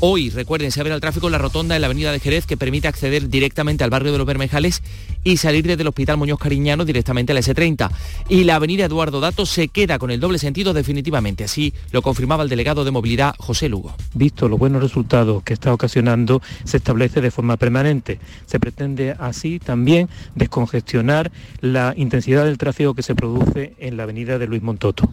Hoy, recuerden, se abre el tráfico la rotonda en la avenida de Jerez que permite acceder directamente al barrio de los Bermejales y salir desde el Hospital Muñoz Cariñano directamente a la S30. Y la avenida Eduardo Dato se queda con el doble sentido definitivamente. Así lo confirmaba el delegado de movilidad José Lugo. Visto los buenos resultados que está ocasionando, se establece de forma permanente. Se pretende así también descongestionar la intensidad del tráfico que se produce en la avenida de Luis Montoto.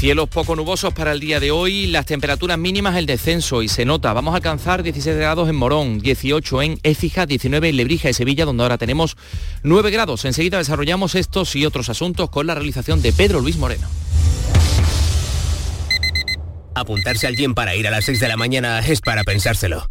Cielos poco nubosos para el día de hoy, las temperaturas mínimas el descenso y se nota, vamos a alcanzar 16 grados en Morón, 18 en Écija, 19 en Lebrija y Sevilla, donde ahora tenemos 9 grados. Enseguida desarrollamos estos y otros asuntos con la realización de Pedro Luis Moreno. Apuntarse a alguien para ir a las 6 de la mañana es para pensárselo.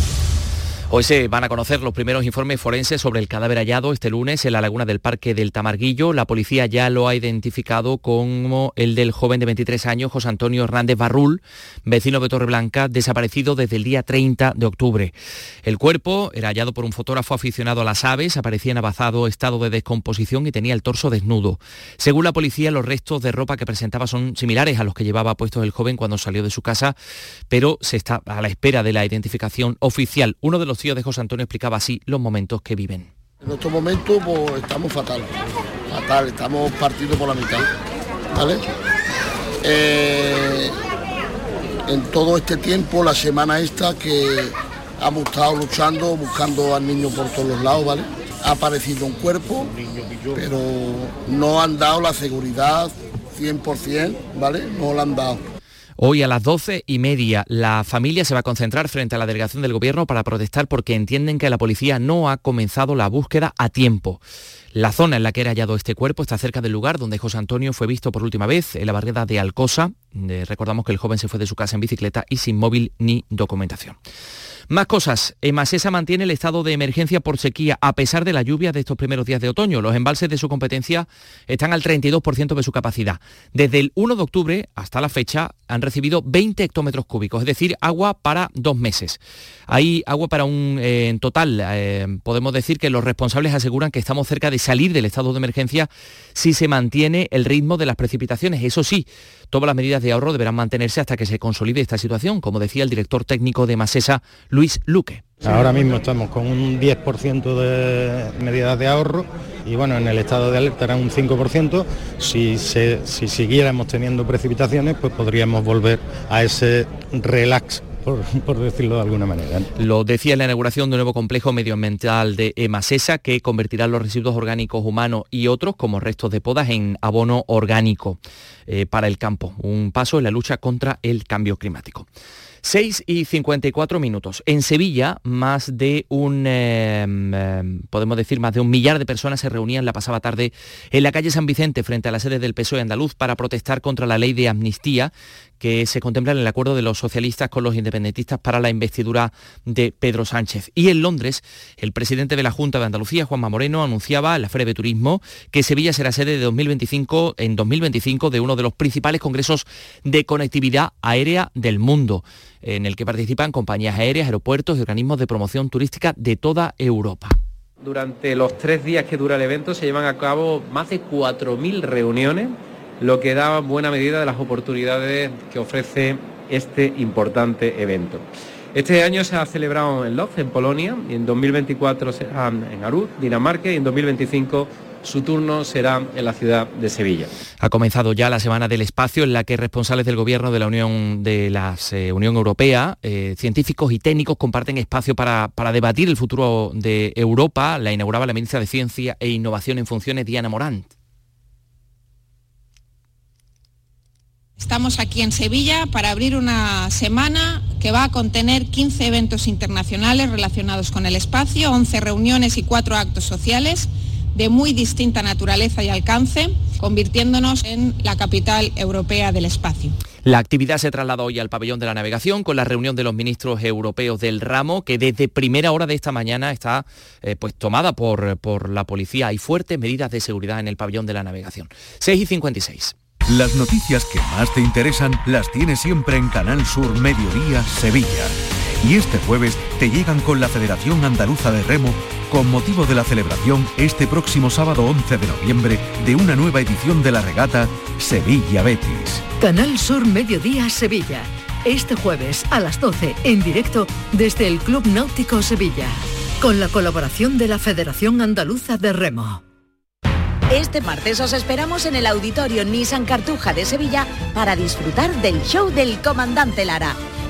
Hoy se van a conocer los primeros informes forenses sobre el cadáver hallado este lunes en la laguna del Parque del Tamarguillo. La policía ya lo ha identificado como el del joven de 23 años, José Antonio Hernández Barrul, vecino de Torreblanca, desaparecido desde el día 30 de octubre. El cuerpo era hallado por un fotógrafo aficionado a las aves, aparecía en avanzado estado de descomposición y tenía el torso desnudo. Según la policía, los restos de ropa que presentaba son similares a los que llevaba puestos el joven cuando salió de su casa, pero se está a la espera de la identificación oficial. Uno de los tío de José Antonio explicaba así los momentos que viven. En estos momentos pues, estamos fatal, fatal, estamos partidos por la mitad, ¿vale? eh, en todo este tiempo, la semana esta que hemos estado luchando, buscando al niño por todos los lados, ¿vale? Ha aparecido un cuerpo, pero no han dado la seguridad 100%, ¿vale? No la han dado. Hoy a las doce y media la familia se va a concentrar frente a la delegación del gobierno para protestar porque entienden que la policía no ha comenzado la búsqueda a tiempo. La zona en la que era hallado este cuerpo está cerca del lugar donde José Antonio fue visto por última vez, en la barriada de Alcosa. Eh, recordamos que el joven se fue de su casa en bicicleta y sin móvil ni documentación. Más cosas. Emasesa mantiene el estado de emergencia por sequía a pesar de la lluvia de estos primeros días de otoño. Los embalses de su competencia están al 32% de su capacidad. Desde el 1 de octubre hasta la fecha han recibido 20 hectómetros cúbicos, es decir, agua para dos meses. Hay agua para un eh, en total. Eh, podemos decir que los responsables aseguran que estamos cerca de salir del estado de emergencia si se mantiene el ritmo de las precipitaciones. Eso sí, todas las medidas de ahorro deberán mantenerse hasta que se consolide esta situación, como decía el director técnico de Masesa, Luis Luque. Ahora mismo estamos con un 10% de medidas de ahorro y bueno, en el estado de alerta era un 5%. Si, si siguiéramos teniendo precipitaciones, pues podríamos volver a ese relax por, decirlo de alguna manera. Lo decía en la inauguración de un nuevo complejo medioambiental de Emasesa que convertirá los residuos orgánicos humanos y otros como restos de podas en abono orgánico eh, para el campo. Un paso en la lucha contra el cambio climático. 6 y 54 minutos. En Sevilla, más de un, em, em, podemos decir, más de un millar de personas se reunían la pasada tarde en la calle San Vicente frente a la sede del PSOE andaluz para protestar contra la ley de amnistía que se contempla en el acuerdo de los socialistas con los independentistas para la investidura de Pedro Sánchez. Y en Londres, el presidente de la Junta de Andalucía, Juanma Moreno, anunciaba en la de Turismo que Sevilla será sede de 2025, en 2025 de uno de los principales congresos de conectividad aérea del mundo, en el que participan compañías aéreas, aeropuertos y organismos de promoción turística de toda Europa. Durante los tres días que dura el evento se llevan a cabo más de 4.000 reuniones lo que da buena medida de las oportunidades que ofrece este importante evento. Este año se ha celebrado en Lodz, en Polonia, y en 2024 será en Aruz, Dinamarca, y en 2025 su turno será en la ciudad de Sevilla. Ha comenzado ya la Semana del Espacio en la que responsables del Gobierno de la Unión, de la eh, Unión Europea, eh, científicos y técnicos comparten espacio para, para, debatir el futuro de Europa. La inauguraba la ministra de Ciencia e Innovación en funciones, Diana Morant. Estamos aquí en Sevilla para abrir una semana que va a contener 15 eventos internacionales relacionados con el espacio, 11 reuniones y 4 actos sociales de muy distinta naturaleza y alcance, convirtiéndonos en la capital europea del espacio. La actividad se trasladó hoy al pabellón de la navegación con la reunión de los ministros europeos del ramo, que desde primera hora de esta mañana está eh, pues, tomada por, por la policía. Hay fuertes medidas de seguridad en el pabellón de la navegación. 6 y 56. Las noticias que más te interesan las tienes siempre en Canal Sur Mediodía Sevilla. Y este jueves te llegan con la Federación Andaluza de Remo con motivo de la celebración este próximo sábado 11 de noviembre de una nueva edición de la regata Sevilla Betis. Canal Sur Mediodía Sevilla. Este jueves a las 12 en directo desde el Club Náutico Sevilla. Con la colaboración de la Federación Andaluza de Remo. Este martes os esperamos en el Auditorio Nissan Cartuja de Sevilla para disfrutar del show del Comandante Lara,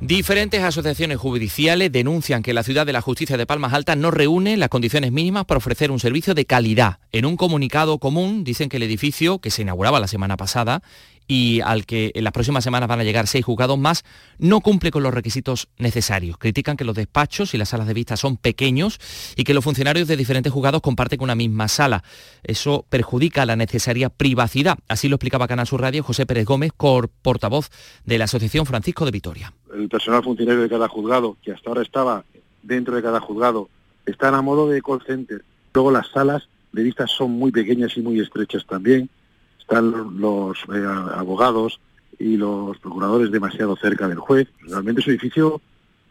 Diferentes asociaciones judiciales denuncian que la ciudad de la justicia de Palmas Altas no reúne las condiciones mínimas para ofrecer un servicio de calidad. En un comunicado común dicen que el edificio, que se inauguraba la semana pasada y al que en las próximas semanas van a llegar seis juzgados más, no cumple con los requisitos necesarios. Critican que los despachos y las salas de vista son pequeños y que los funcionarios de diferentes juzgados comparten una misma sala. Eso perjudica la necesaria privacidad. Así lo explicaba Canal Sur Radio José Pérez Gómez, portavoz de la Asociación Francisco de Vitoria. El personal funcionario de cada juzgado, que hasta ahora estaba dentro de cada juzgado, están a modo de call center. Luego las salas de vista son muy pequeñas y muy estrechas también están los eh, abogados y los procuradores demasiado cerca del juez. Realmente es un edificio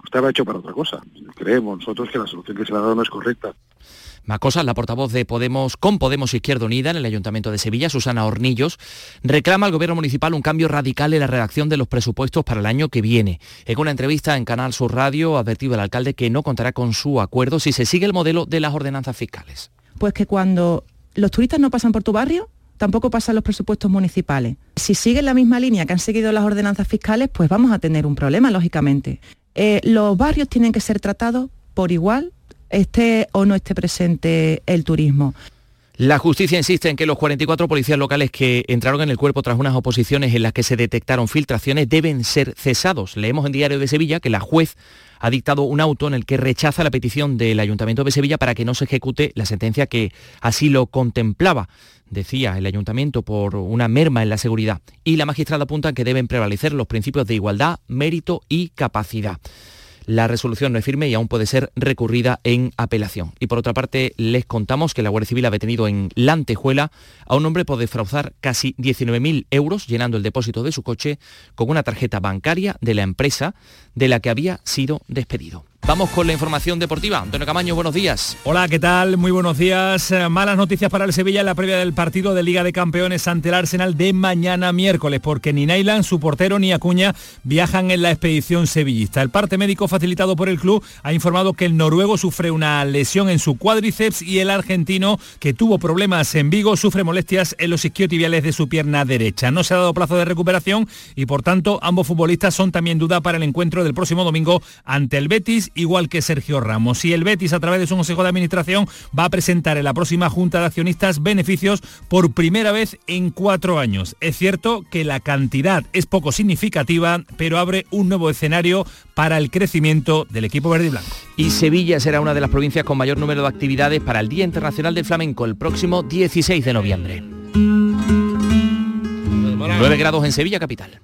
estaba hecho para otra cosa. Creemos nosotros que la solución que se le ha dado no es correcta. Macosas, la portavoz de Podemos con Podemos Izquierda Unida en el Ayuntamiento de Sevilla, Susana Hornillos, reclama al Gobierno Municipal un cambio radical en la redacción de los presupuestos para el año que viene. En una entrevista en Canal Sur Radio ha advertido el alcalde que no contará con su acuerdo si se sigue el modelo de las ordenanzas fiscales. Pues que cuando los turistas no pasan por tu barrio, tampoco pasan los presupuestos municipales. Si siguen la misma línea que han seguido las ordenanzas fiscales, pues vamos a tener un problema, lógicamente. Eh, los barrios tienen que ser tratados por igual esté o no esté presente el turismo. La justicia insiste en que los 44 policías locales que entraron en el cuerpo tras unas oposiciones en las que se detectaron filtraciones deben ser cesados. Leemos en Diario de Sevilla que la juez ha dictado un auto en el que rechaza la petición del Ayuntamiento de Sevilla para que no se ejecute la sentencia que así lo contemplaba, decía el Ayuntamiento, por una merma en la seguridad. Y la magistrada apunta que deben prevalecer los principios de igualdad, mérito y capacidad. La resolución no es firme y aún puede ser recurrida en apelación. Y por otra parte, les contamos que la Guardia Civil ha detenido en La Antejuela a un hombre por defraudar casi 19.000 euros llenando el depósito de su coche con una tarjeta bancaria de la empresa de la que había sido despedido. Vamos con la información deportiva. Antonio Camaño, buenos días. Hola, ¿qué tal? Muy buenos días. Eh, malas noticias para el Sevilla en la previa del partido de Liga de Campeones ante el Arsenal de mañana miércoles, porque ni Nailan, su portero, ni Acuña viajan en la expedición sevillista. El parte médico facilitado por el club ha informado que el noruego sufre una lesión en su cuádriceps y el argentino, que tuvo problemas en Vigo, sufre molestias en los isquiotibiales de su pierna derecha. No se ha dado plazo de recuperación y, por tanto, ambos futbolistas son también duda para el encuentro del próximo domingo ante el Betis igual que Sergio Ramos. Y el Betis, a través de su Consejo de Administración, va a presentar en la próxima Junta de Accionistas beneficios por primera vez en cuatro años. Es cierto que la cantidad es poco significativa, pero abre un nuevo escenario para el crecimiento del equipo verde y blanco. Y Sevilla será una de las provincias con mayor número de actividades para el Día Internacional del Flamenco el próximo 16 de noviembre. 9 grados en Sevilla capital.